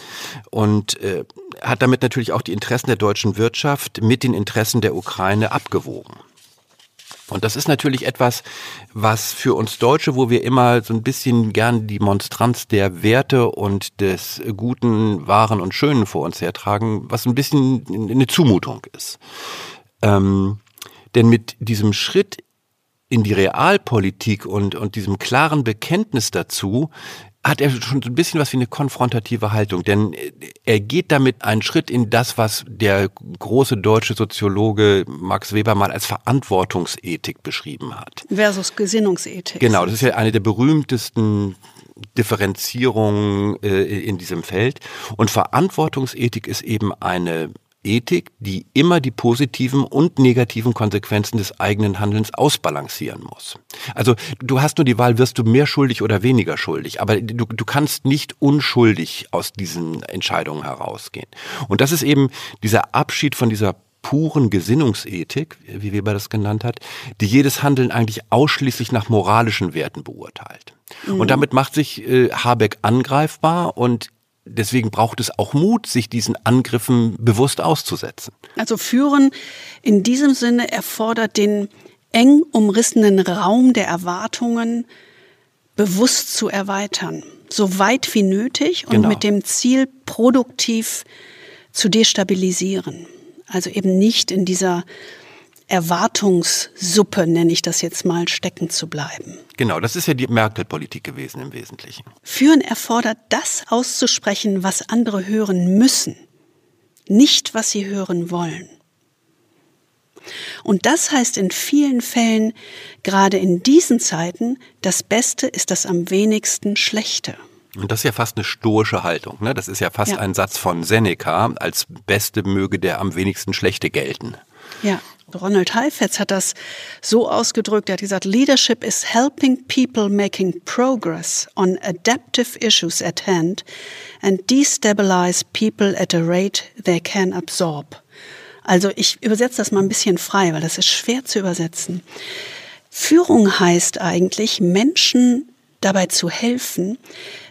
und äh, hat damit natürlich auch die Interessen der deutschen Wirtschaft mit den Interessen der Ukraine abgewogen. Und das ist natürlich etwas, was für uns Deutsche, wo wir immer so ein bisschen gern die Monstranz der Werte und des Guten, Wahren und Schönen vor uns hertragen, was ein bisschen eine Zumutung ist. Ähm, denn mit diesem Schritt in die Realpolitik und, und diesem klaren Bekenntnis dazu hat er schon so ein bisschen was wie eine konfrontative Haltung, denn er geht damit einen Schritt in das, was der große deutsche Soziologe Max Weber mal als Verantwortungsethik beschrieben hat. Versus Gesinnungsethik. Genau, das ist ja eine der berühmtesten Differenzierungen äh, in diesem Feld. Und Verantwortungsethik ist eben eine Ethik, die immer die positiven und negativen Konsequenzen des eigenen Handelns ausbalancieren muss. Also du hast nur die Wahl, wirst du mehr schuldig oder weniger schuldig, aber du, du kannst nicht unschuldig aus diesen Entscheidungen herausgehen. Und das ist eben dieser Abschied von dieser puren Gesinnungsethik, wie Weber das genannt hat, die jedes Handeln eigentlich ausschließlich nach moralischen Werten beurteilt. Mhm. Und damit macht sich äh, Habeck angreifbar und deswegen braucht es auch Mut, sich diesen Angriffen bewusst auszusetzen. Also führen in diesem Sinne erfordert den eng umrissenen Raum der Erwartungen bewusst zu erweitern, so weit wie nötig und genau. mit dem Ziel produktiv zu destabilisieren. Also eben nicht in dieser Erwartungssuppe, nenne ich das jetzt mal, stecken zu bleiben. Genau, das ist ja die Merkel-Politik gewesen im Wesentlichen. Führen erfordert, das auszusprechen, was andere hören müssen, nicht was sie hören wollen. Und das heißt in vielen Fällen, gerade in diesen Zeiten, das Beste ist das am wenigsten Schlechte. Und das ist ja fast eine stoische Haltung. Ne? Das ist ja fast ja. ein Satz von Seneca, als Beste möge der am wenigsten Schlechte gelten. Ja. Ronald Heifetz hat das so ausgedrückt, er hat gesagt, Leadership is helping people making progress on adaptive issues at hand and destabilize people at a rate they can absorb. Also ich übersetze das mal ein bisschen frei, weil das ist schwer zu übersetzen. Führung heißt eigentlich, Menschen dabei zu helfen,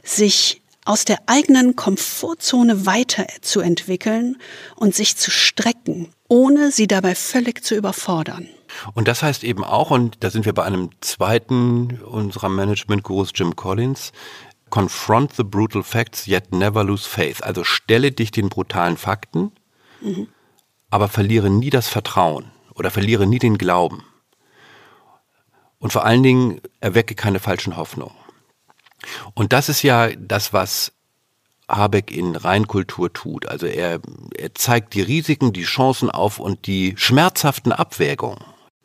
sich aus der eigenen Komfortzone weiterzuentwickeln und sich zu strecken, ohne sie dabei völlig zu überfordern. Und das heißt eben auch, und da sind wir bei einem zweiten unserer Management-Gurus, Jim Collins, confront the brutal facts, yet never lose faith. Also stelle dich den brutalen Fakten, mhm. aber verliere nie das Vertrauen oder verliere nie den Glauben. Und vor allen Dingen erwecke keine falschen Hoffnungen. Und das ist ja das, was Habeck in Reinkultur tut. Also er, er zeigt die Risiken, die Chancen auf und die schmerzhaften Abwägungen.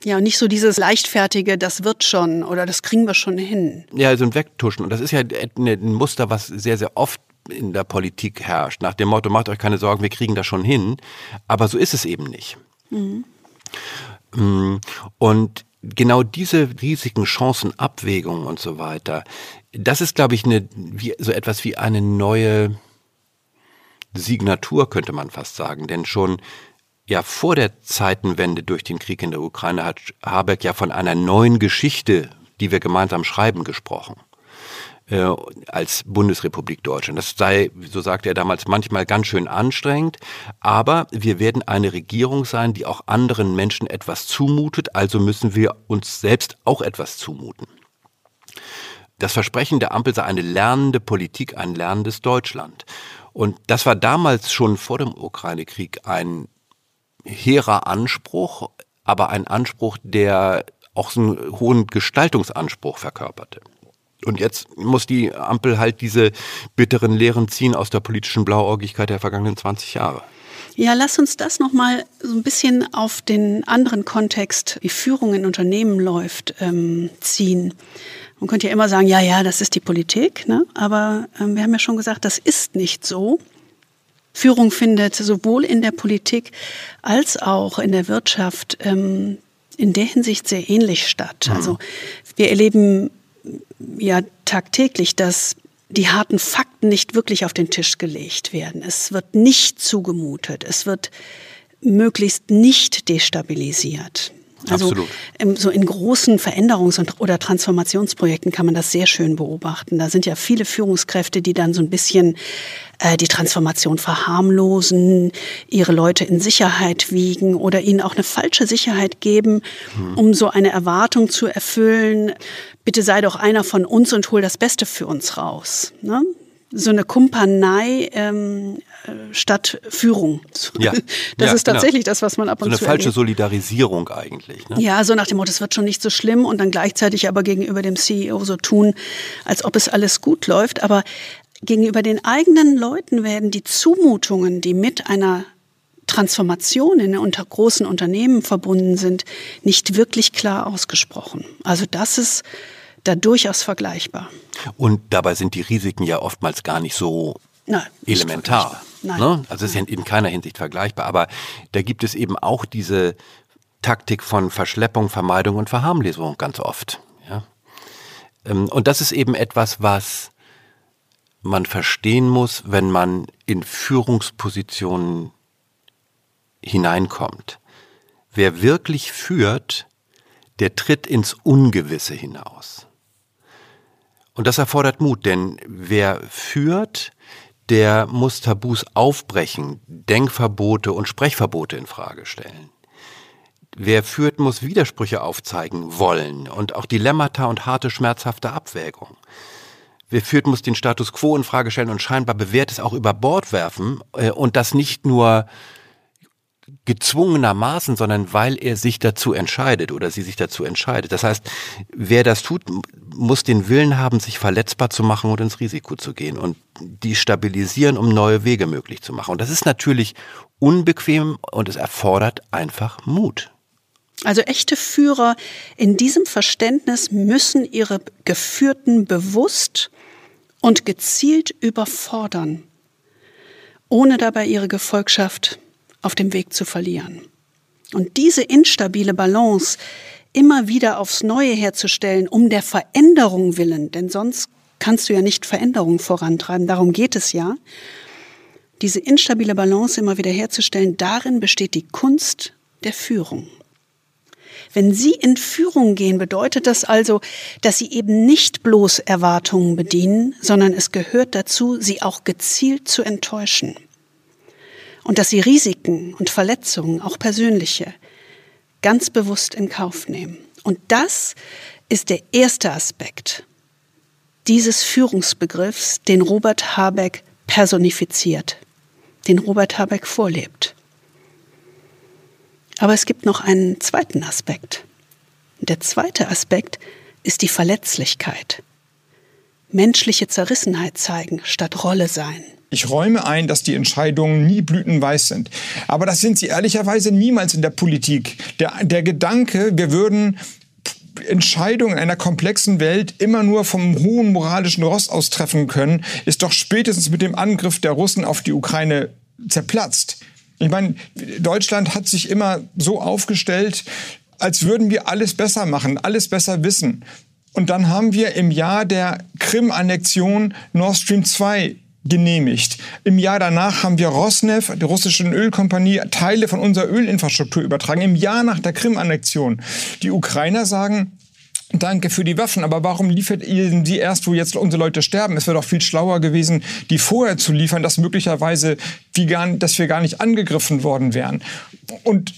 Ja, und nicht so dieses leichtfertige, das wird schon oder das kriegen wir schon hin. Ja, so ein Wegtuschen. Und das ist ja ein Muster, was sehr, sehr oft in der Politik herrscht. Nach dem Motto, macht euch keine Sorgen, wir kriegen das schon hin. Aber so ist es eben nicht. Mhm. Mm, und genau diese riesigen Chancen, Abwägungen und so weiter, das ist, glaube ich, eine, wie, so etwas wie eine neue Signatur, könnte man fast sagen. Denn schon ja vor der Zeitenwende durch den Krieg in der Ukraine hat Habeck ja von einer neuen Geschichte, die wir gemeinsam schreiben, gesprochen äh, als Bundesrepublik Deutschland. Das sei, so sagte er damals, manchmal ganz schön anstrengend, aber wir werden eine Regierung sein, die auch anderen Menschen etwas zumutet, also müssen wir uns selbst auch etwas zumuten. Das Versprechen der Ampel sei eine lernende Politik, ein lernendes Deutschland. Und das war damals schon vor dem Ukraine-Krieg ein hehrer Anspruch, aber ein Anspruch, der auch einen hohen Gestaltungsanspruch verkörperte. Und jetzt muss die Ampel halt diese bitteren Lehren ziehen aus der politischen Blauäugigkeit der vergangenen 20 Jahre. Ja, lass uns das nochmal so ein bisschen auf den anderen Kontext, wie Führung in Unternehmen läuft, ähm, ziehen. Man könnte ja immer sagen, ja, ja, das ist die Politik, ne? aber ähm, wir haben ja schon gesagt, das ist nicht so. Führung findet sowohl in der Politik als auch in der Wirtschaft ähm, in der Hinsicht sehr ähnlich statt. Mhm. Also wir erleben ja tagtäglich, dass die harten Fakten nicht wirklich auf den Tisch gelegt werden. Es wird nicht zugemutet. Es wird möglichst nicht destabilisiert. Also Absolut. so in großen Veränderungs- oder Transformationsprojekten kann man das sehr schön beobachten. Da sind ja viele Führungskräfte, die dann so ein bisschen äh, die Transformation verharmlosen, ihre Leute in Sicherheit wiegen oder ihnen auch eine falsche Sicherheit geben, hm. um so eine Erwartung zu erfüllen. Bitte sei doch einer von uns und hol das Beste für uns raus. Ne? so eine Kumpanei ähm, äh, statt Führung. Ja. (laughs) Das ja, ist genau. tatsächlich genau. das, was man ab und zu. So eine falsche erlebt. Solidarisierung eigentlich. Ne? Ja, so nach dem Motto, es wird schon nicht so schlimm und dann gleichzeitig aber gegenüber dem CEO so tun, als ob es alles gut läuft. Aber gegenüber den eigenen Leuten werden die Zumutungen, die mit einer Transformation in unter großen Unternehmen verbunden sind, nicht wirklich klar ausgesprochen. Also das ist da durchaus vergleichbar. Und dabei sind die Risiken ja oftmals gar nicht so Nein, elementar. Nein. Ne? Also es ist in keiner Hinsicht vergleichbar. Aber da gibt es eben auch diese Taktik von Verschleppung, Vermeidung und Verharmlosung ganz oft. Ja? Ähm, und das ist eben etwas, was man verstehen muss, wenn man in Führungspositionen hineinkommt. Wer wirklich führt, der tritt ins Ungewisse hinaus. Und das erfordert Mut, denn wer führt, der muss Tabus aufbrechen, Denkverbote und Sprechverbote in Frage stellen. Wer führt, muss Widersprüche aufzeigen wollen und auch Dilemmata und harte, schmerzhafte Abwägung. Wer führt, muss den Status quo in Frage stellen und scheinbar bewährtes auch über Bord werfen äh, und das nicht nur gezwungenermaßen, sondern weil er sich dazu entscheidet oder sie sich dazu entscheidet. Das heißt, wer das tut, muss den Willen haben, sich verletzbar zu machen und ins Risiko zu gehen und die stabilisieren, um neue Wege möglich zu machen. Und das ist natürlich unbequem und es erfordert einfach Mut. Also echte Führer in diesem Verständnis müssen ihre Geführten bewusst und gezielt überfordern, ohne dabei ihre Gefolgschaft auf dem Weg zu verlieren. Und diese instabile Balance immer wieder aufs Neue herzustellen, um der Veränderung willen, denn sonst kannst du ja nicht Veränderung vorantreiben, darum geht es ja. Diese instabile Balance immer wieder herzustellen, darin besteht die Kunst der Führung. Wenn Sie in Führung gehen, bedeutet das also, dass Sie eben nicht bloß Erwartungen bedienen, sondern es gehört dazu, sie auch gezielt zu enttäuschen und dass sie Risiken und Verletzungen, auch persönliche, ganz bewusst in Kauf nehmen. Und das ist der erste Aspekt dieses Führungsbegriffs, den Robert Habeck personifiziert, den Robert Habeck vorlebt. Aber es gibt noch einen zweiten Aspekt. Der zweite Aspekt ist die Verletzlichkeit. Menschliche Zerrissenheit zeigen statt Rolle sein. Ich räume ein, dass die Entscheidungen nie blütenweiß sind. Aber das sind sie ehrlicherweise niemals in der Politik. Der, der Gedanke, wir würden Entscheidungen in einer komplexen Welt immer nur vom hohen moralischen Rost aus treffen können, ist doch spätestens mit dem Angriff der Russen auf die Ukraine zerplatzt. Ich meine, Deutschland hat sich immer so aufgestellt, als würden wir alles besser machen, alles besser wissen. Und dann haben wir im Jahr der Krim-Annexion Nord Stream 2 genehmigt. Im Jahr danach haben wir Rosneft, der russischen Ölkompanie, Teile von unserer Ölinfrastruktur übertragen. Im Jahr nach der Krim-Annexion. Die Ukrainer sagen, Danke für die Waffen, aber warum liefert ihr die erst, wo jetzt unsere Leute sterben? Es wäre doch viel schlauer gewesen, die vorher zu liefern, dass möglicherweise, wie gar, dass wir gar nicht angegriffen worden wären. Und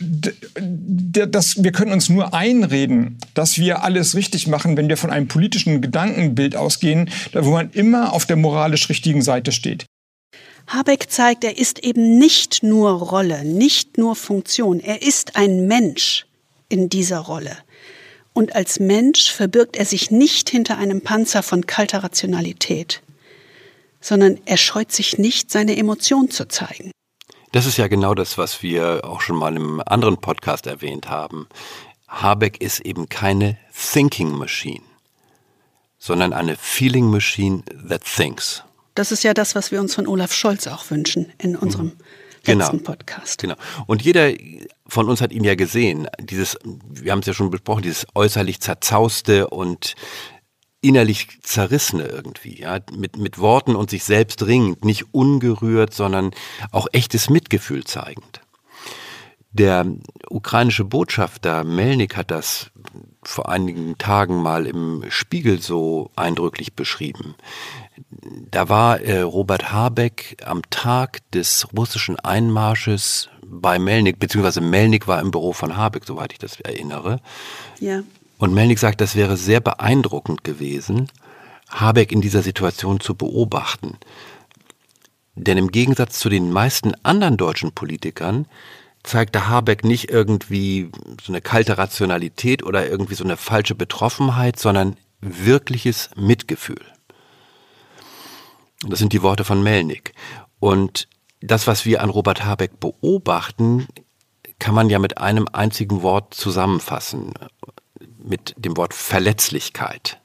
das, wir können uns nur einreden, dass wir alles richtig machen, wenn wir von einem politischen Gedankenbild ausgehen, wo man immer auf der moralisch richtigen Seite steht. Habeck zeigt, er ist eben nicht nur Rolle, nicht nur Funktion, er ist ein Mensch in dieser Rolle. Und als Mensch verbirgt er sich nicht hinter einem Panzer von kalter Rationalität, sondern er scheut sich nicht, seine Emotion zu zeigen. Das ist ja genau das, was wir auch schon mal im anderen Podcast erwähnt haben. Habeck ist eben keine Thinking Machine, sondern eine Feeling Machine that thinks. Das ist ja das, was wir uns von Olaf Scholz auch wünschen in unserem mhm. genau. letzten Podcast. Genau. Und jeder von uns hat ihn ja gesehen. Dieses, wir haben es ja schon besprochen, dieses äußerlich zerzauste und innerlich zerrissene irgendwie, ja, mit, mit Worten und sich selbst ringend, nicht ungerührt, sondern auch echtes Mitgefühl zeigend. Der ukrainische Botschafter Melnik hat das vor einigen Tagen mal im Spiegel so eindrücklich beschrieben. Da war äh, Robert Habeck am Tag des russischen Einmarsches bei Melnik, beziehungsweise Melnik war im Büro von Habeck, soweit ich das erinnere. Ja. Und Melnik sagt, das wäre sehr beeindruckend gewesen, Habeck in dieser Situation zu beobachten. Denn im Gegensatz zu den meisten anderen deutschen Politikern zeigte Habeck nicht irgendwie so eine kalte Rationalität oder irgendwie so eine falsche Betroffenheit, sondern wirkliches Mitgefühl. Das sind die Worte von Melnik. Und das, was wir an Robert Habeck beobachten, kann man ja mit einem einzigen Wort zusammenfassen mit dem Wort Verletzlichkeit.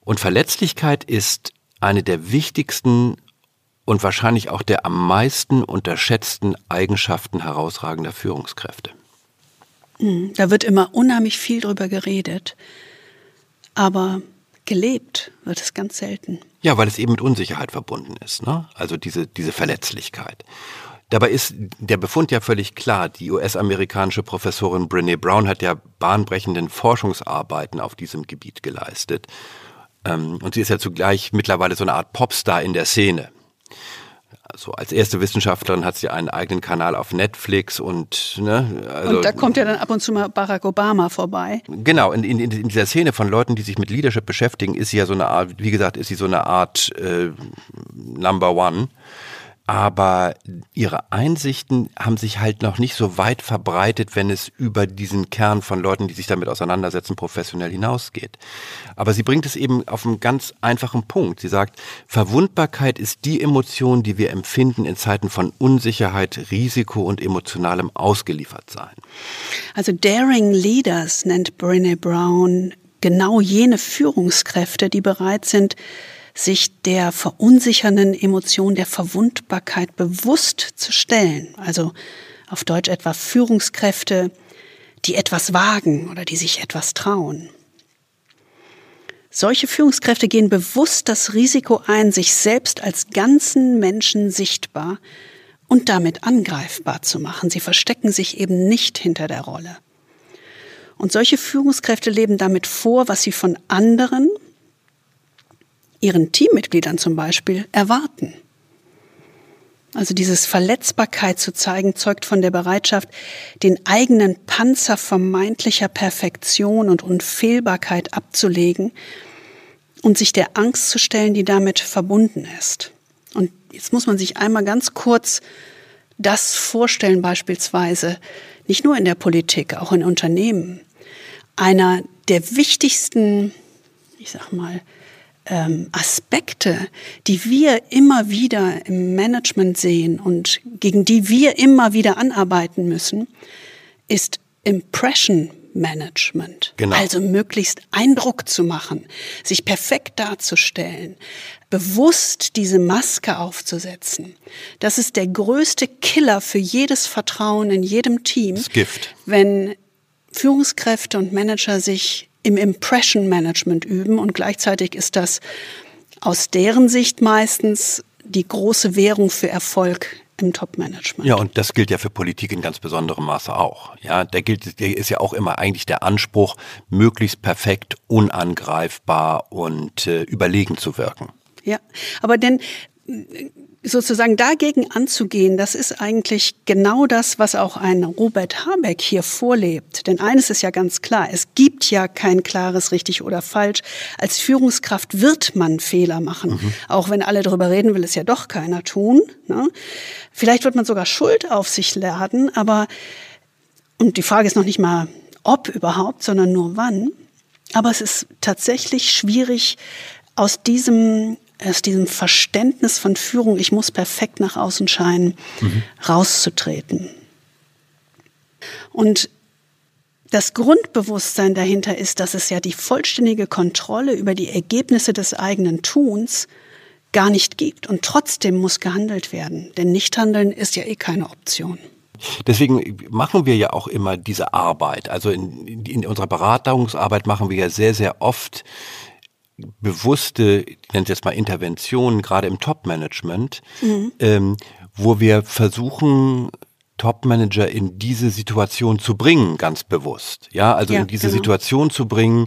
Und Verletzlichkeit ist eine der wichtigsten und wahrscheinlich auch der am meisten unterschätzten Eigenschaften herausragender Führungskräfte. Hm, da wird immer unheimlich viel drüber geredet, aber gelebt wird es ganz selten. Ja, weil es eben mit Unsicherheit verbunden ist, ne? Also diese, diese Verletzlichkeit. Dabei ist der Befund ja völlig klar. Die US-amerikanische Professorin Brene Brown hat ja bahnbrechenden Forschungsarbeiten auf diesem Gebiet geleistet. Ähm, und sie ist ja zugleich mittlerweile so eine Art Popstar in der Szene. Also als erste Wissenschaftlerin hat sie einen eigenen Kanal auf Netflix und ne, also, und da kommt ja dann ab und zu mal Barack Obama vorbei. Genau, in, in, in dieser Szene von Leuten, die sich mit Leadership beschäftigen, ist sie ja so eine Art, wie gesagt, ist sie so eine Art äh, Number One aber ihre Einsichten haben sich halt noch nicht so weit verbreitet, wenn es über diesen Kern von Leuten, die sich damit auseinandersetzen, professionell hinausgeht. Aber sie bringt es eben auf einen ganz einfachen Punkt. Sie sagt, Verwundbarkeit ist die Emotion, die wir empfinden in Zeiten von Unsicherheit, Risiko und emotionalem Ausgeliefertsein. Also Daring Leaders nennt Brené Brown genau jene Führungskräfte, die bereit sind, sich der verunsichernden Emotion der Verwundbarkeit bewusst zu stellen. Also auf Deutsch etwa Führungskräfte, die etwas wagen oder die sich etwas trauen. Solche Führungskräfte gehen bewusst das Risiko ein, sich selbst als ganzen Menschen sichtbar und damit angreifbar zu machen. Sie verstecken sich eben nicht hinter der Rolle. Und solche Führungskräfte leben damit vor, was sie von anderen, ihren Teammitgliedern zum Beispiel erwarten. Also dieses Verletzbarkeit zu zeigen, zeugt von der Bereitschaft, den eigenen Panzer vermeintlicher Perfektion und Unfehlbarkeit abzulegen und sich der Angst zu stellen, die damit verbunden ist. Und jetzt muss man sich einmal ganz kurz das vorstellen, beispielsweise, nicht nur in der Politik, auch in Unternehmen. Einer der wichtigsten, ich sag mal, ähm, Aspekte, die wir immer wieder im Management sehen und gegen die wir immer wieder anarbeiten müssen, ist Impression Management. Genau. Also möglichst Eindruck zu machen, sich perfekt darzustellen, bewusst diese Maske aufzusetzen. Das ist der größte Killer für jedes Vertrauen in jedem Team. Das Gift. Wenn Führungskräfte und Manager sich im Impression Management üben und gleichzeitig ist das aus deren Sicht meistens die große Währung für Erfolg im Top-Management. Ja, und das gilt ja für Politik in ganz besonderem Maße auch. Ja, der gilt, der ist ja auch immer eigentlich der Anspruch, möglichst perfekt, unangreifbar und äh, überlegen zu wirken. Ja, aber denn sozusagen dagegen anzugehen, das ist eigentlich genau das, was auch ein Robert Habeck hier vorlebt. Denn eines ist ja ganz klar, es gibt ja kein klares richtig oder falsch. Als Führungskraft wird man Fehler machen. Mhm. Auch wenn alle darüber reden, will es ja doch keiner tun. Ne? Vielleicht wird man sogar Schuld auf sich laden, aber, und die Frage ist noch nicht mal, ob überhaupt, sondern nur wann. Aber es ist tatsächlich schwierig, aus diesem aus diesem Verständnis von Führung, ich muss perfekt nach außen scheinen, mhm. rauszutreten. Und das Grundbewusstsein dahinter ist, dass es ja die vollständige Kontrolle über die Ergebnisse des eigenen Tuns gar nicht gibt. Und trotzdem muss gehandelt werden. Denn Nichthandeln ist ja eh keine Option. Deswegen machen wir ja auch immer diese Arbeit. Also in, in unserer Beratungsarbeit machen wir ja sehr, sehr oft bewusste, ich nenne es jetzt mal Interventionen, gerade im Top-Management, mhm. ähm, wo wir versuchen, Top-Manager in diese Situation zu bringen, ganz bewusst. Ja, also ja, in diese genau. Situation zu bringen,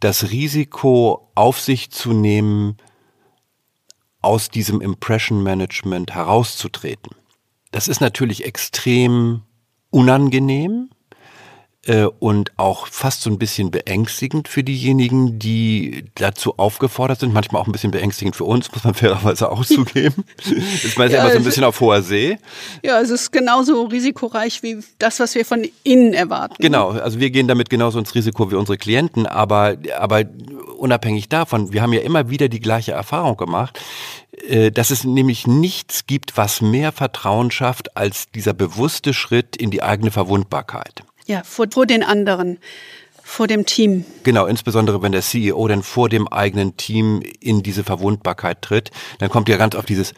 das Risiko auf sich zu nehmen, aus diesem Impression Management herauszutreten. Das ist natürlich extrem unangenehm, und auch fast so ein bisschen beängstigend für diejenigen, die dazu aufgefordert sind. Manchmal auch ein bisschen beängstigend für uns, muss man (laughs) fairerweise auch zugeben. ist man ja, immer so ein bisschen auf hoher See. Ja, es ist genauso risikoreich wie das, was wir von innen erwarten. Genau, also wir gehen damit genauso ins Risiko wie unsere Klienten, aber, aber unabhängig davon, wir haben ja immer wieder die gleiche Erfahrung gemacht äh, dass es nämlich nichts gibt, was mehr Vertrauen schafft als dieser bewusste Schritt in die eigene Verwundbarkeit. Ja, vor, vor den anderen, vor dem Team. Genau, insbesondere wenn der CEO dann vor dem eigenen Team in diese Verwundbarkeit tritt, dann kommt ja ganz auf dieses,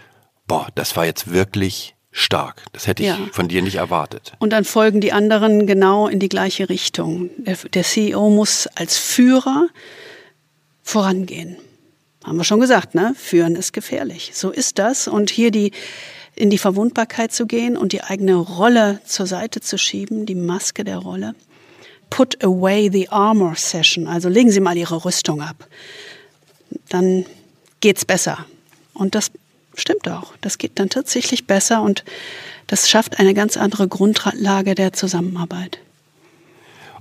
boah, das war jetzt wirklich stark. Das hätte ich ja. von dir nicht erwartet. Und dann folgen die anderen genau in die gleiche Richtung. Der, der CEO muss als Führer vorangehen. Haben wir schon gesagt, ne? Führen ist gefährlich. So ist das. Und hier die, in die Verwundbarkeit zu gehen und die eigene Rolle zur Seite zu schieben, die Maske der Rolle. Put away the armor session, also legen Sie mal Ihre Rüstung ab. Dann geht's besser. Und das stimmt auch. Das geht dann tatsächlich besser und das schafft eine ganz andere Grundlage der Zusammenarbeit.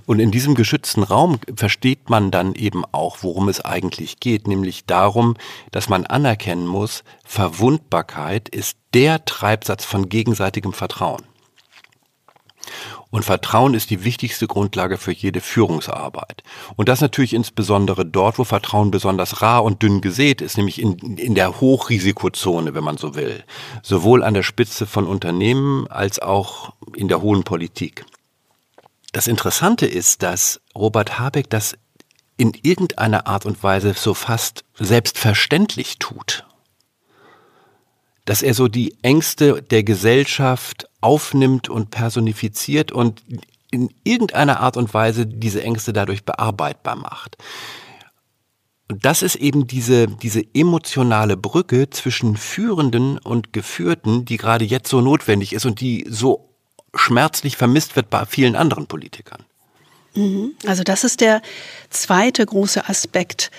Und in diesem geschützten Raum versteht man dann eben auch, worum es eigentlich geht, nämlich darum, dass man anerkennen muss, Verwundbarkeit ist der Treibsatz von gegenseitigem Vertrauen. Und Vertrauen ist die wichtigste Grundlage für jede Führungsarbeit. Und das natürlich insbesondere dort, wo Vertrauen besonders rar und dünn gesät ist, nämlich in, in der Hochrisikozone, wenn man so will. Sowohl an der Spitze von Unternehmen als auch in der hohen Politik. Das Interessante ist, dass Robert Habeck das in irgendeiner Art und Weise so fast selbstverständlich tut. Dass er so die Ängste der Gesellschaft aufnimmt und personifiziert und in irgendeiner Art und Weise diese Ängste dadurch bearbeitbar macht. Und das ist eben diese, diese emotionale Brücke zwischen Führenden und Geführten, die gerade jetzt so notwendig ist und die so schmerzlich vermisst wird bei vielen anderen Politikern. Mhm. Also das ist der zweite große Aspekt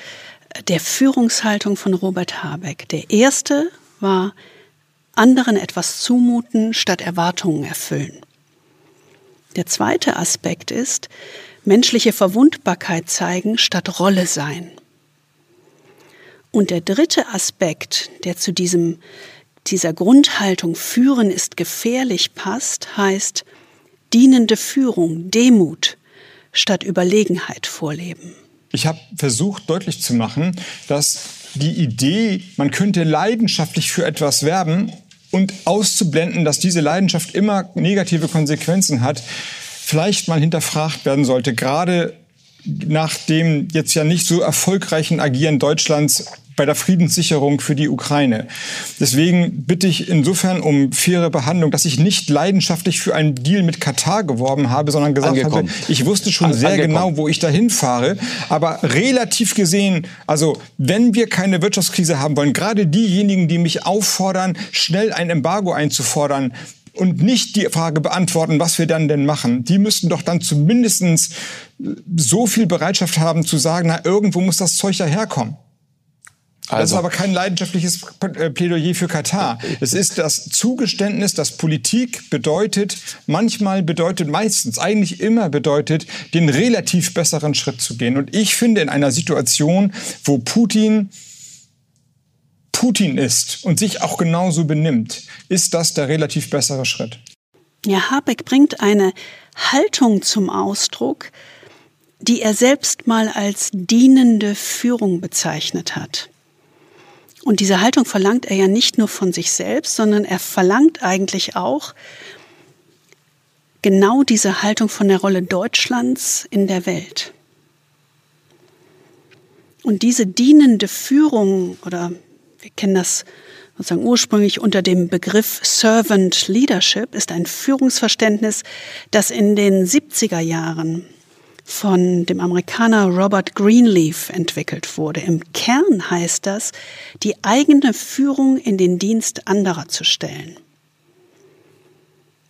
der Führungshaltung von Robert Habeck. Der erste war anderen etwas zumuten statt Erwartungen erfüllen. Der zweite Aspekt ist menschliche Verwundbarkeit zeigen statt Rolle sein. Und der dritte Aspekt, der zu diesem dieser Grundhaltung führen ist gefährlich passt, heißt dienende Führung, Demut statt Überlegenheit vorleben. Ich habe versucht deutlich zu machen, dass die Idee, man könnte leidenschaftlich für etwas werben und auszublenden, dass diese Leidenschaft immer negative Konsequenzen hat, vielleicht mal hinterfragt werden sollte, gerade nach dem jetzt ja nicht so erfolgreichen Agieren Deutschlands bei der Friedenssicherung für die Ukraine. Deswegen bitte ich insofern um faire Behandlung, dass ich nicht leidenschaftlich für einen Deal mit Katar geworben habe, sondern gesagt Angekommen. habe, ich wusste schon sehr Angekommen. genau, wo ich dahin fahre. Aber relativ gesehen, also wenn wir keine Wirtschaftskrise haben wollen, gerade diejenigen, die mich auffordern, schnell ein Embargo einzufordern, und nicht die Frage beantworten, was wir dann denn machen. Die müssten doch dann zumindestens so viel Bereitschaft haben zu sagen, na, irgendwo muss das Zeug ja herkommen. Also. Das ist aber kein leidenschaftliches äh, Plädoyer für Katar. Es ist das Zugeständnis, dass Politik bedeutet, manchmal bedeutet, meistens, eigentlich immer bedeutet, den relativ besseren Schritt zu gehen. Und ich finde, in einer Situation, wo Putin Putin ist und sich auch genauso benimmt, ist das der relativ bessere Schritt. Ja, Habeck bringt eine Haltung zum Ausdruck, die er selbst mal als dienende Führung bezeichnet hat. Und diese Haltung verlangt er ja nicht nur von sich selbst, sondern er verlangt eigentlich auch genau diese Haltung von der Rolle Deutschlands in der Welt. Und diese dienende Führung, oder wir kennen das sozusagen ursprünglich unter dem Begriff Servant Leadership, ist ein Führungsverständnis, das in den 70er Jahren von dem Amerikaner Robert Greenleaf entwickelt wurde. Im Kern heißt das, die eigene Führung in den Dienst anderer zu stellen.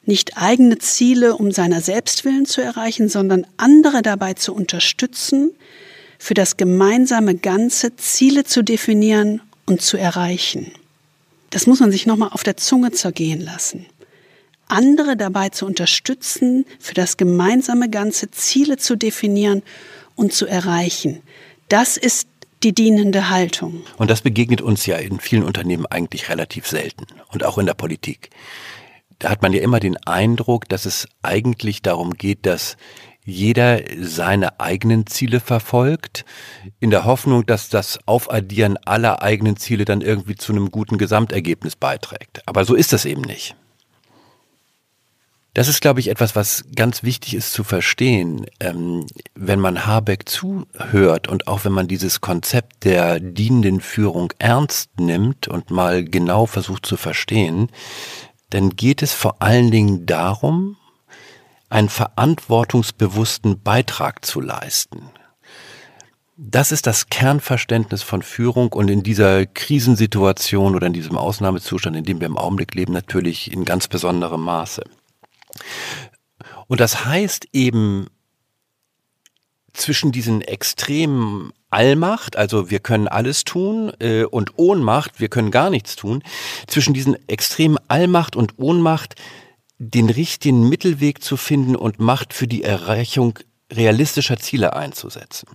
Nicht eigene Ziele um seiner Selbstwillen zu erreichen, sondern andere dabei zu unterstützen, für das gemeinsame Ganze Ziele zu definieren und zu erreichen. Das muss man sich nochmal auf der Zunge zergehen lassen andere dabei zu unterstützen, für das gemeinsame Ganze Ziele zu definieren und zu erreichen. Das ist die dienende Haltung. Und das begegnet uns ja in vielen Unternehmen eigentlich relativ selten und auch in der Politik. Da hat man ja immer den Eindruck, dass es eigentlich darum geht, dass jeder seine eigenen Ziele verfolgt, in der Hoffnung, dass das Aufaddieren aller eigenen Ziele dann irgendwie zu einem guten Gesamtergebnis beiträgt. Aber so ist das eben nicht. Das ist, glaube ich, etwas, was ganz wichtig ist zu verstehen. Ähm, wenn man Habeck zuhört und auch wenn man dieses Konzept der dienenden Führung ernst nimmt und mal genau versucht zu verstehen, dann geht es vor allen Dingen darum, einen verantwortungsbewussten Beitrag zu leisten. Das ist das Kernverständnis von Führung und in dieser Krisensituation oder in diesem Ausnahmezustand, in dem wir im Augenblick leben, natürlich in ganz besonderem Maße. Und das heißt eben zwischen diesen extremen Allmacht, also wir können alles tun, äh, und Ohnmacht, wir können gar nichts tun, zwischen diesen extremen Allmacht und Ohnmacht den richtigen Mittelweg zu finden und Macht für die Erreichung realistischer Ziele einzusetzen.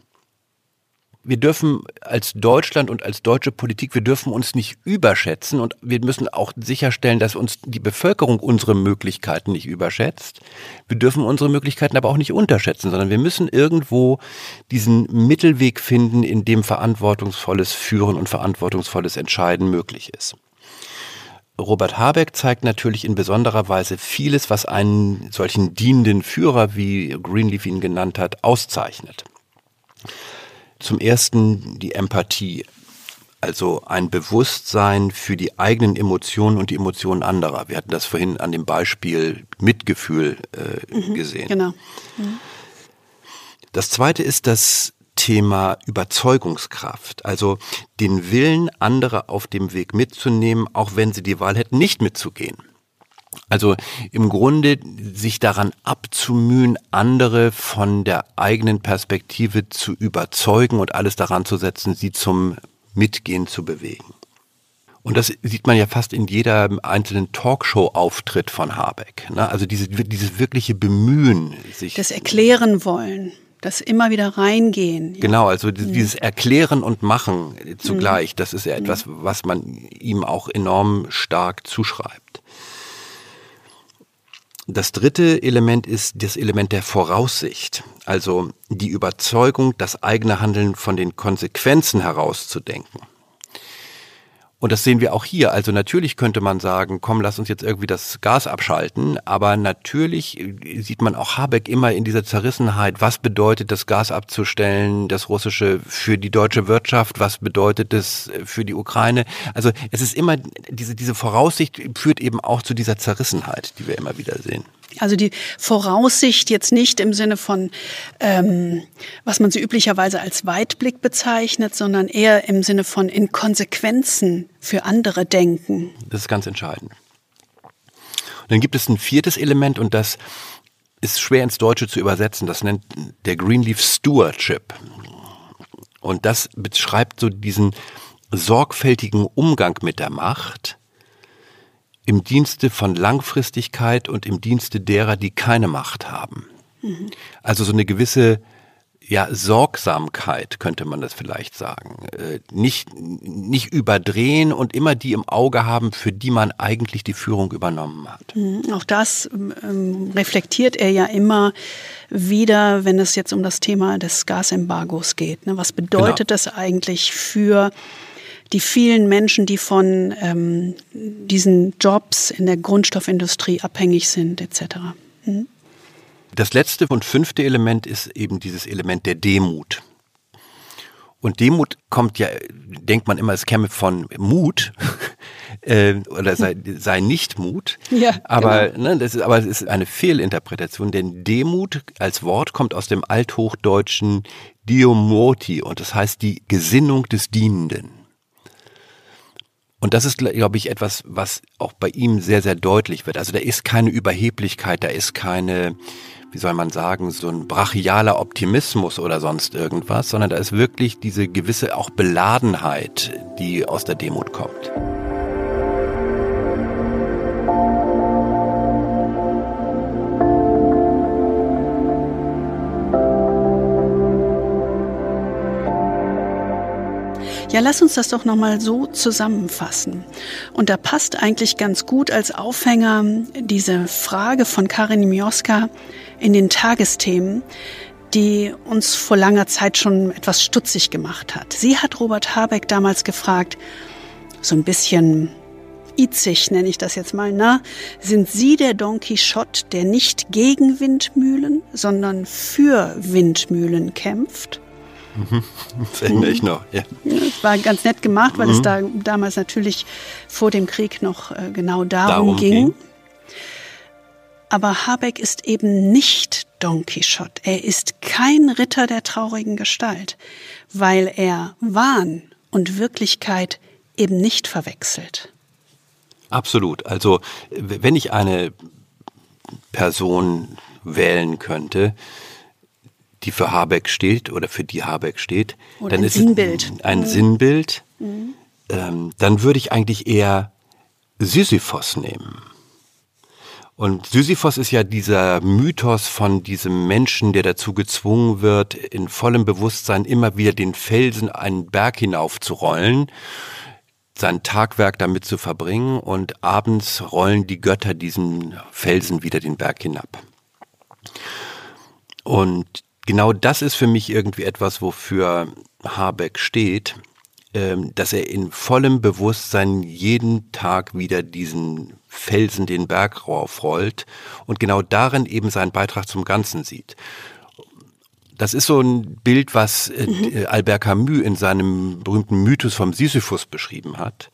Wir dürfen als Deutschland und als deutsche Politik, wir dürfen uns nicht überschätzen und wir müssen auch sicherstellen, dass uns die Bevölkerung unsere Möglichkeiten nicht überschätzt. Wir dürfen unsere Möglichkeiten aber auch nicht unterschätzen, sondern wir müssen irgendwo diesen Mittelweg finden, in dem verantwortungsvolles Führen und verantwortungsvolles Entscheiden möglich ist. Robert Habeck zeigt natürlich in besonderer Weise vieles, was einen solchen dienenden Führer, wie Greenleaf ihn genannt hat, auszeichnet. Zum ersten die Empathie, also ein Bewusstsein für die eigenen Emotionen und die Emotionen anderer. Wir hatten das vorhin an dem Beispiel Mitgefühl äh, mhm, gesehen. Genau. Mhm. Das zweite ist das Thema Überzeugungskraft, also den Willen anderer auf dem Weg mitzunehmen, auch wenn sie die Wahl hätten, nicht mitzugehen. Also im Grunde sich daran abzumühen, andere von der eigenen Perspektive zu überzeugen und alles daran zu setzen, sie zum Mitgehen zu bewegen. Und das sieht man ja fast in jeder einzelnen Talkshow-Auftritt von Habeck. Ne? Also diese, dieses wirkliche Bemühen, sich. Das Erklären wollen das immer wieder reingehen. Ja. Genau, also mhm. dieses Erklären und Machen zugleich, mhm. das ist ja etwas, mhm. was man ihm auch enorm stark zuschreibt. Das dritte Element ist das Element der Voraussicht, also die Überzeugung, das eigene Handeln von den Konsequenzen herauszudenken. Und das sehen wir auch hier. Also natürlich könnte man sagen, komm, lass uns jetzt irgendwie das Gas abschalten. Aber natürlich äh, sieht man auch Habeck immer in dieser Zerrissenheit. Was bedeutet das Gas abzustellen, das russische für die deutsche Wirtschaft? Was bedeutet das äh, für die Ukraine? Also es ist immer, diese, diese Voraussicht führt eben auch zu dieser Zerrissenheit, die wir immer wieder sehen. Also die Voraussicht jetzt nicht im Sinne von, ähm, was man so üblicherweise als Weitblick bezeichnet, sondern eher im Sinne von in Konsequenzen für andere denken. Das ist ganz entscheidend. Und dann gibt es ein viertes Element und das ist schwer ins Deutsche zu übersetzen. Das nennt der Greenleaf Stewardship. Und das beschreibt so diesen sorgfältigen Umgang mit der Macht, im Dienste von Langfristigkeit und im Dienste derer, die keine Macht haben. Mhm. Also so eine gewisse ja, Sorgsamkeit könnte man das vielleicht sagen. Äh, nicht, nicht überdrehen und immer die im Auge haben, für die man eigentlich die Führung übernommen hat. Mhm. Auch das ähm, reflektiert er ja immer wieder, wenn es jetzt um das Thema des Gasembargos geht. Ne? Was bedeutet genau. das eigentlich für die vielen Menschen, die von ähm, diesen Jobs in der Grundstoffindustrie abhängig sind, etc. Mhm. Das letzte und fünfte Element ist eben dieses Element der Demut. Und Demut kommt ja, denkt man immer, es käme von Mut (laughs) äh, oder sei, sei nicht Mut. (laughs) Ja, aber, genau. ne, das ist, aber es ist eine Fehlinterpretation, denn Demut als Wort kommt aus dem althochdeutschen Diomoti und das heißt die Gesinnung des Dienenden. Und das ist, glaube ich, etwas, was auch bei ihm sehr, sehr deutlich wird. Also da ist keine Überheblichkeit, da ist keine, wie soll man sagen, so ein brachialer Optimismus oder sonst irgendwas, sondern da ist wirklich diese gewisse auch Beladenheit, die aus der Demut kommt. Ja, lass uns das doch nochmal so zusammenfassen. Und da passt eigentlich ganz gut als Aufhänger diese Frage von Karin Mioska in den Tagesthemen, die uns vor langer Zeit schon etwas stutzig gemacht hat. Sie hat Robert Habeck damals gefragt, so ein bisschen itzig nenne ich das jetzt mal, na, sind Sie der Don Quixote, der nicht gegen Windmühlen, sondern für Windmühlen kämpft? Das erinnere ich noch, ja. Es war ganz nett gemacht, weil mhm. es da damals natürlich vor dem Krieg noch äh, genau darum, darum ging. ging. Aber Habeck ist eben nicht Don Quixote. Er ist kein Ritter der traurigen Gestalt, weil er Wahn und Wirklichkeit eben nicht verwechselt. Absolut. Also wenn ich eine Person wählen könnte, die für Habeck steht oder für die Habeck steht, oder dann ein ist Sinnbild. es ein Mhm. Sinnbild. Ähm, dann würde ich eigentlich eher Sisyphos nehmen. Und Sisyphos ist ja dieser Mythos von diesem Menschen, der dazu gezwungen wird, in vollem Bewusstsein immer wieder den Felsen einen Berg hinaufzurollen, sein Tagwerk damit zu verbringen und abends rollen die Götter diesen Felsen wieder den Berg hinab. Und genau das ist für mich irgendwie etwas, wofür Habeck steht, ähm, dass er in vollem Bewusstsein jeden Tag wieder diesen Felsen den Berg raufrollt und genau darin eben seinen Beitrag zum Ganzen sieht. Das ist so ein Bild, was äh, Albert Camus in seinem berühmten Mythos vom Sisyphus beschrieben hat.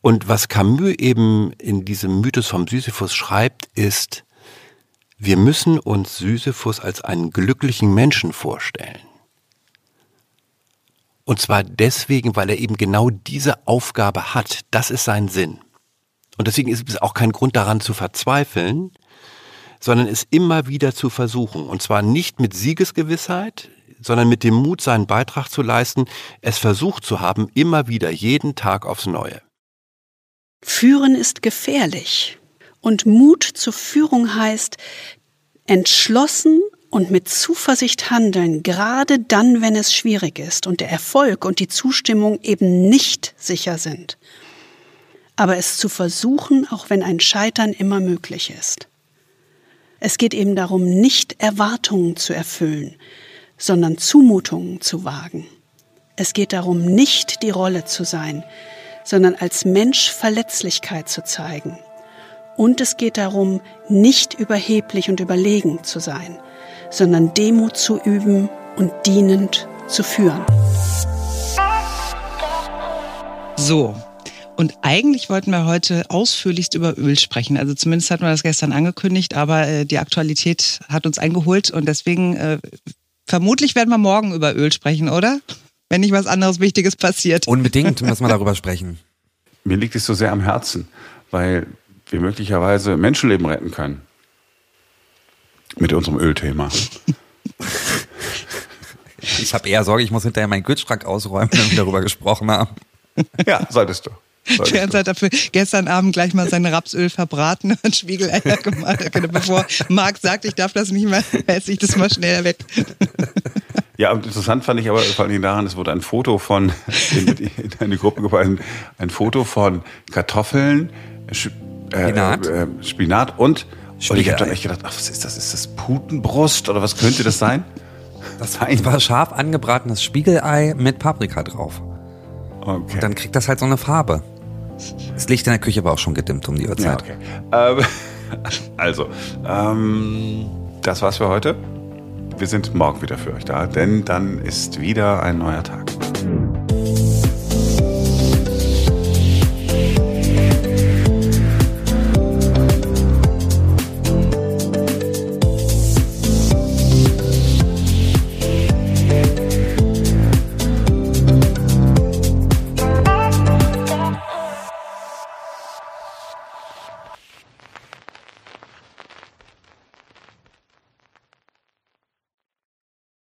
Und was Camus eben in diesem Mythos vom Sisyphus schreibt, ist, wir müssen uns Sisyphus als einen glücklichen Menschen vorstellen. Und zwar deswegen, weil er eben genau diese Aufgabe hat. Das ist sein Sinn. Und deswegen ist es auch kein Grund daran zu verzweifeln, sondern es immer wieder zu versuchen. Und zwar nicht mit Siegesgewissheit, sondern mit dem Mut, seinen Beitrag zu leisten, es versucht zu haben, immer wieder, jeden Tag aufs Neue. Führen ist gefährlich. Und Mut zur Führung heißt, entschlossen und mit Zuversicht handeln, gerade dann, wenn es schwierig ist und der Erfolg und die Zustimmung eben nicht sicher sind. Aber es zu versuchen, auch wenn ein Scheitern immer möglich ist. Es geht eben darum, nicht Erwartungen zu erfüllen, sondern Zumutungen zu wagen. Es geht darum, nicht die Rolle zu sein, sondern als Mensch Verletzlichkeit zu zeigen. Und es geht darum, nicht überheblich und überlegen zu sein, sondern Demut zu üben und dienend zu führen. So. Und eigentlich wollten wir heute ausführlichst über Öl sprechen. Also zumindest hatten wir das gestern angekündigt, aber äh, die Aktualität hat uns eingeholt und deswegen äh, vermutlich werden wir morgen über Öl sprechen, oder? Wenn nicht was anderes Wichtiges passiert. Unbedingt müssen wir darüber sprechen. Mir liegt es so sehr am Herzen, weil wir möglicherweise Menschenleben retten können. Mit unserem Ölthema. Ich habe eher Sorge, ich muss hinterher meinen Kühlschrank ausräumen, wenn wir darüber gesprochen haben. Ja, solltest du. Jens hat dafür gestern Abend gleich mal sein Rapsöl verbraten und Spiegeleier gemacht. Bevor Marc sagt, ich darf das nicht mehr, esse ich das mal schnell weg. Ja, und interessant fand ich aber vor allen Dingen daran, es wurde ein Foto von, (laughs) in, in eine Gruppe geweisen, ein Foto von Kartoffeln, Äh, Spinat. Äh, Spinat und, und ich habe dann echt gedacht, ach, was ist das? Ist das Putenbrust oder was könnte das sein? (laughs) Das war scharf angebratenes Spiegelei mit Paprika drauf. Okay. Dann kriegt das halt so eine Farbe. Das Licht in der Küche war auch schon gedimmt um die ja, Uhrzeit. okay. Ähm, (laughs) also, ähm, das war's für heute. Wir sind morgen wieder für euch da, denn dann ist wieder ein neuer Tag.